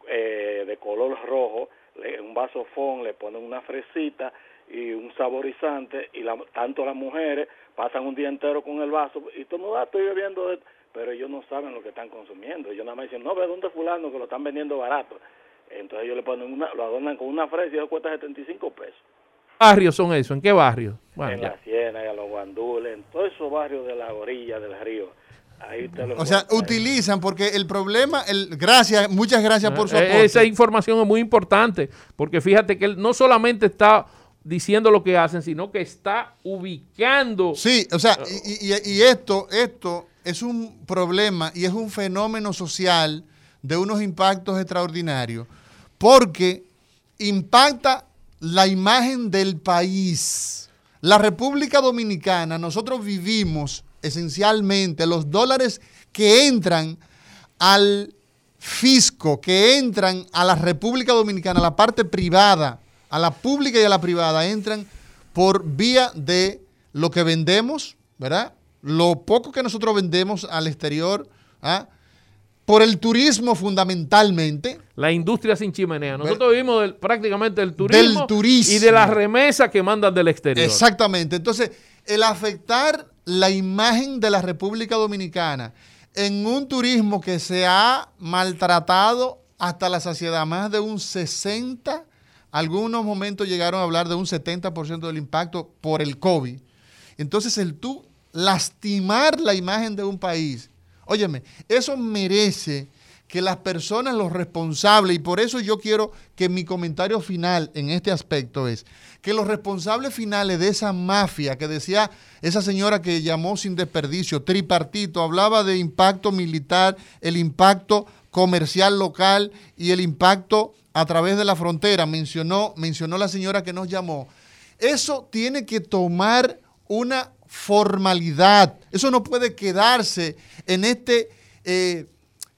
eh, de color rojo, le, un vasofón, le ponen una fresita y un saborizante, y la, tanto las mujeres pasan un día entero con el vaso y todo no da, estoy bebiendo, de... pero ellos no saben lo que están consumiendo. Ellos nada más dicen, no, ve dónde fulano que lo están vendiendo barato. Entonces ellos le ponen una, lo adornan con una fresa y eso cuesta 75 pesos. ¿Qué barrios son esos? ¿En qué barrio? en la Siena, en los Guandules, en todos esos barrios de la orilla del río. Ahí lo o sea, utilizan porque el problema, el, gracias, muchas gracias por su eh, aporte. Esa información es muy importante porque fíjate que él no solamente está diciendo lo que hacen, sino que está ubicando. Sí, o sea, y, esto, esto es un problema y es un fenómeno social de unos impactos extraordinarios, porque impacta la imagen del país. La República Dominicana, nosotros vivimos esencialmente los dólares que entran al fisco, que entran a la República Dominicana, a la parte privada, a la pública y a la privada entran por vía de lo que vendemos, ¿verdad? Lo poco que nosotros vendemos al exterior, ¿ah? por el turismo fundamentalmente. La industria sin chimenea. Nosotros vivimos prácticamente del turismo, del turismo y de las remesas que mandan del exterior. Exactamente. Entonces, el afectar la imagen de la República Dominicana en un turismo que se ha maltratado hasta la saciedad, más de un 60 algunos momentos llegaron a hablar de un 70% del impacto por el COVID. Entonces, el tú lastimar la imagen de un país, óyeme, eso merece que las personas, los responsables, y por eso yo quiero que mi comentario final en este aspecto es que los responsables finales de esa mafia que decía esa señora que llamó sin desperdicio, tripartito, hablaba de impacto militar, el impacto comercial local y el impacto a través de la frontera, mencionó, mencionó la señora que nos llamó, eso tiene que tomar una formalidad. Eso no puede quedarse en este, eh,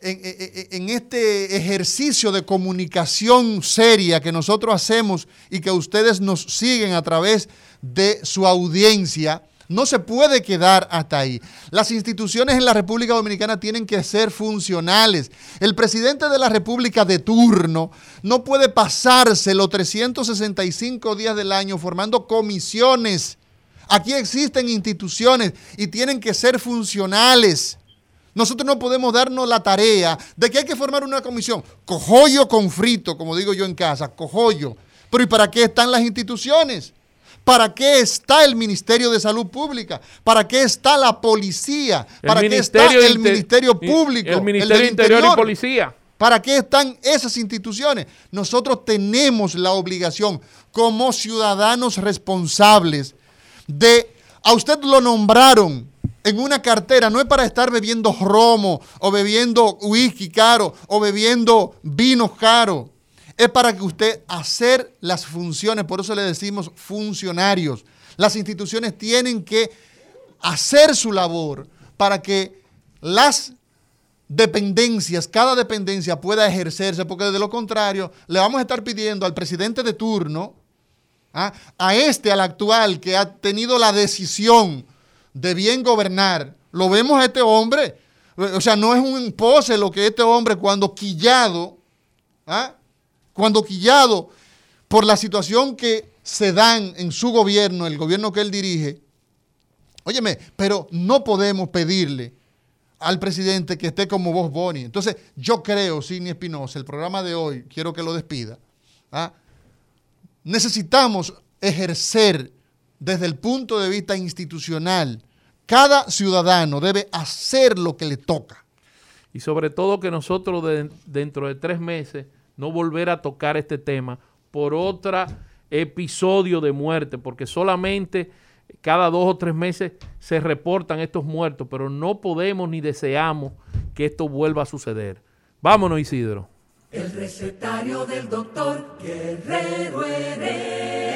en, este ejercicio de comunicación seria que nosotros hacemos y que ustedes nos siguen a través de su audiencia no se puede quedar hasta ahí. Las instituciones en la República Dominicana tienen que ser funcionales. El presidente de la República de turno no puede pasarse los 365 días del año formando comisiones. Aquí existen instituciones y tienen que ser funcionales. Nosotros no podemos darnos la tarea de que hay que formar una comisión. Cojollo con frito, como digo yo en casa, cojollo. Pero ¿y para qué están las instituciones? ¿Para qué está el Ministerio de Salud Pública? ¿Para qué está la policía? ¿Para qué está el Ministerio Público? El Ministerio de Interior, y Policía. ¿Para qué están esas instituciones? Nosotros tenemos la obligación como ciudadanos responsables de, a usted lo nombraron en una cartera, no es para estar bebiendo romo o bebiendo whisky caro o bebiendo vino caro es para que usted hacer las funciones, por eso le decimos funcionarios. Las instituciones tienen que hacer su labor para que las dependencias, cada dependencia pueda ejercerse, porque de lo contrario le vamos a estar pidiendo al presidente de turno, ¿ah? a este, al actual, que ha tenido la decisión de bien gobernar, lo vemos a este hombre. O sea, no es un pose lo que este hombre cuando quillado, ¿ah? cuando quillado por la situación que se dan en su gobierno, el gobierno que él dirige, óyeme, pero no podemos pedirle al presidente que esté como vos, Boni. Entonces, yo creo, Sidney Espinosa, el programa de hoy, quiero que lo despida. ¿ah? Necesitamos ejercer desde el punto de vista institucional. Cada ciudadano debe hacer lo que le toca. Y sobre todo que nosotros dentro de tres meses no volver a tocar este tema por otro episodio de muerte, porque solamente cada dos o tres meses se reportan estos muertos, pero no podemos ni deseamos que esto vuelva a suceder. Vámonos, Isidro. El recetario del doctor Guerrero Heredia.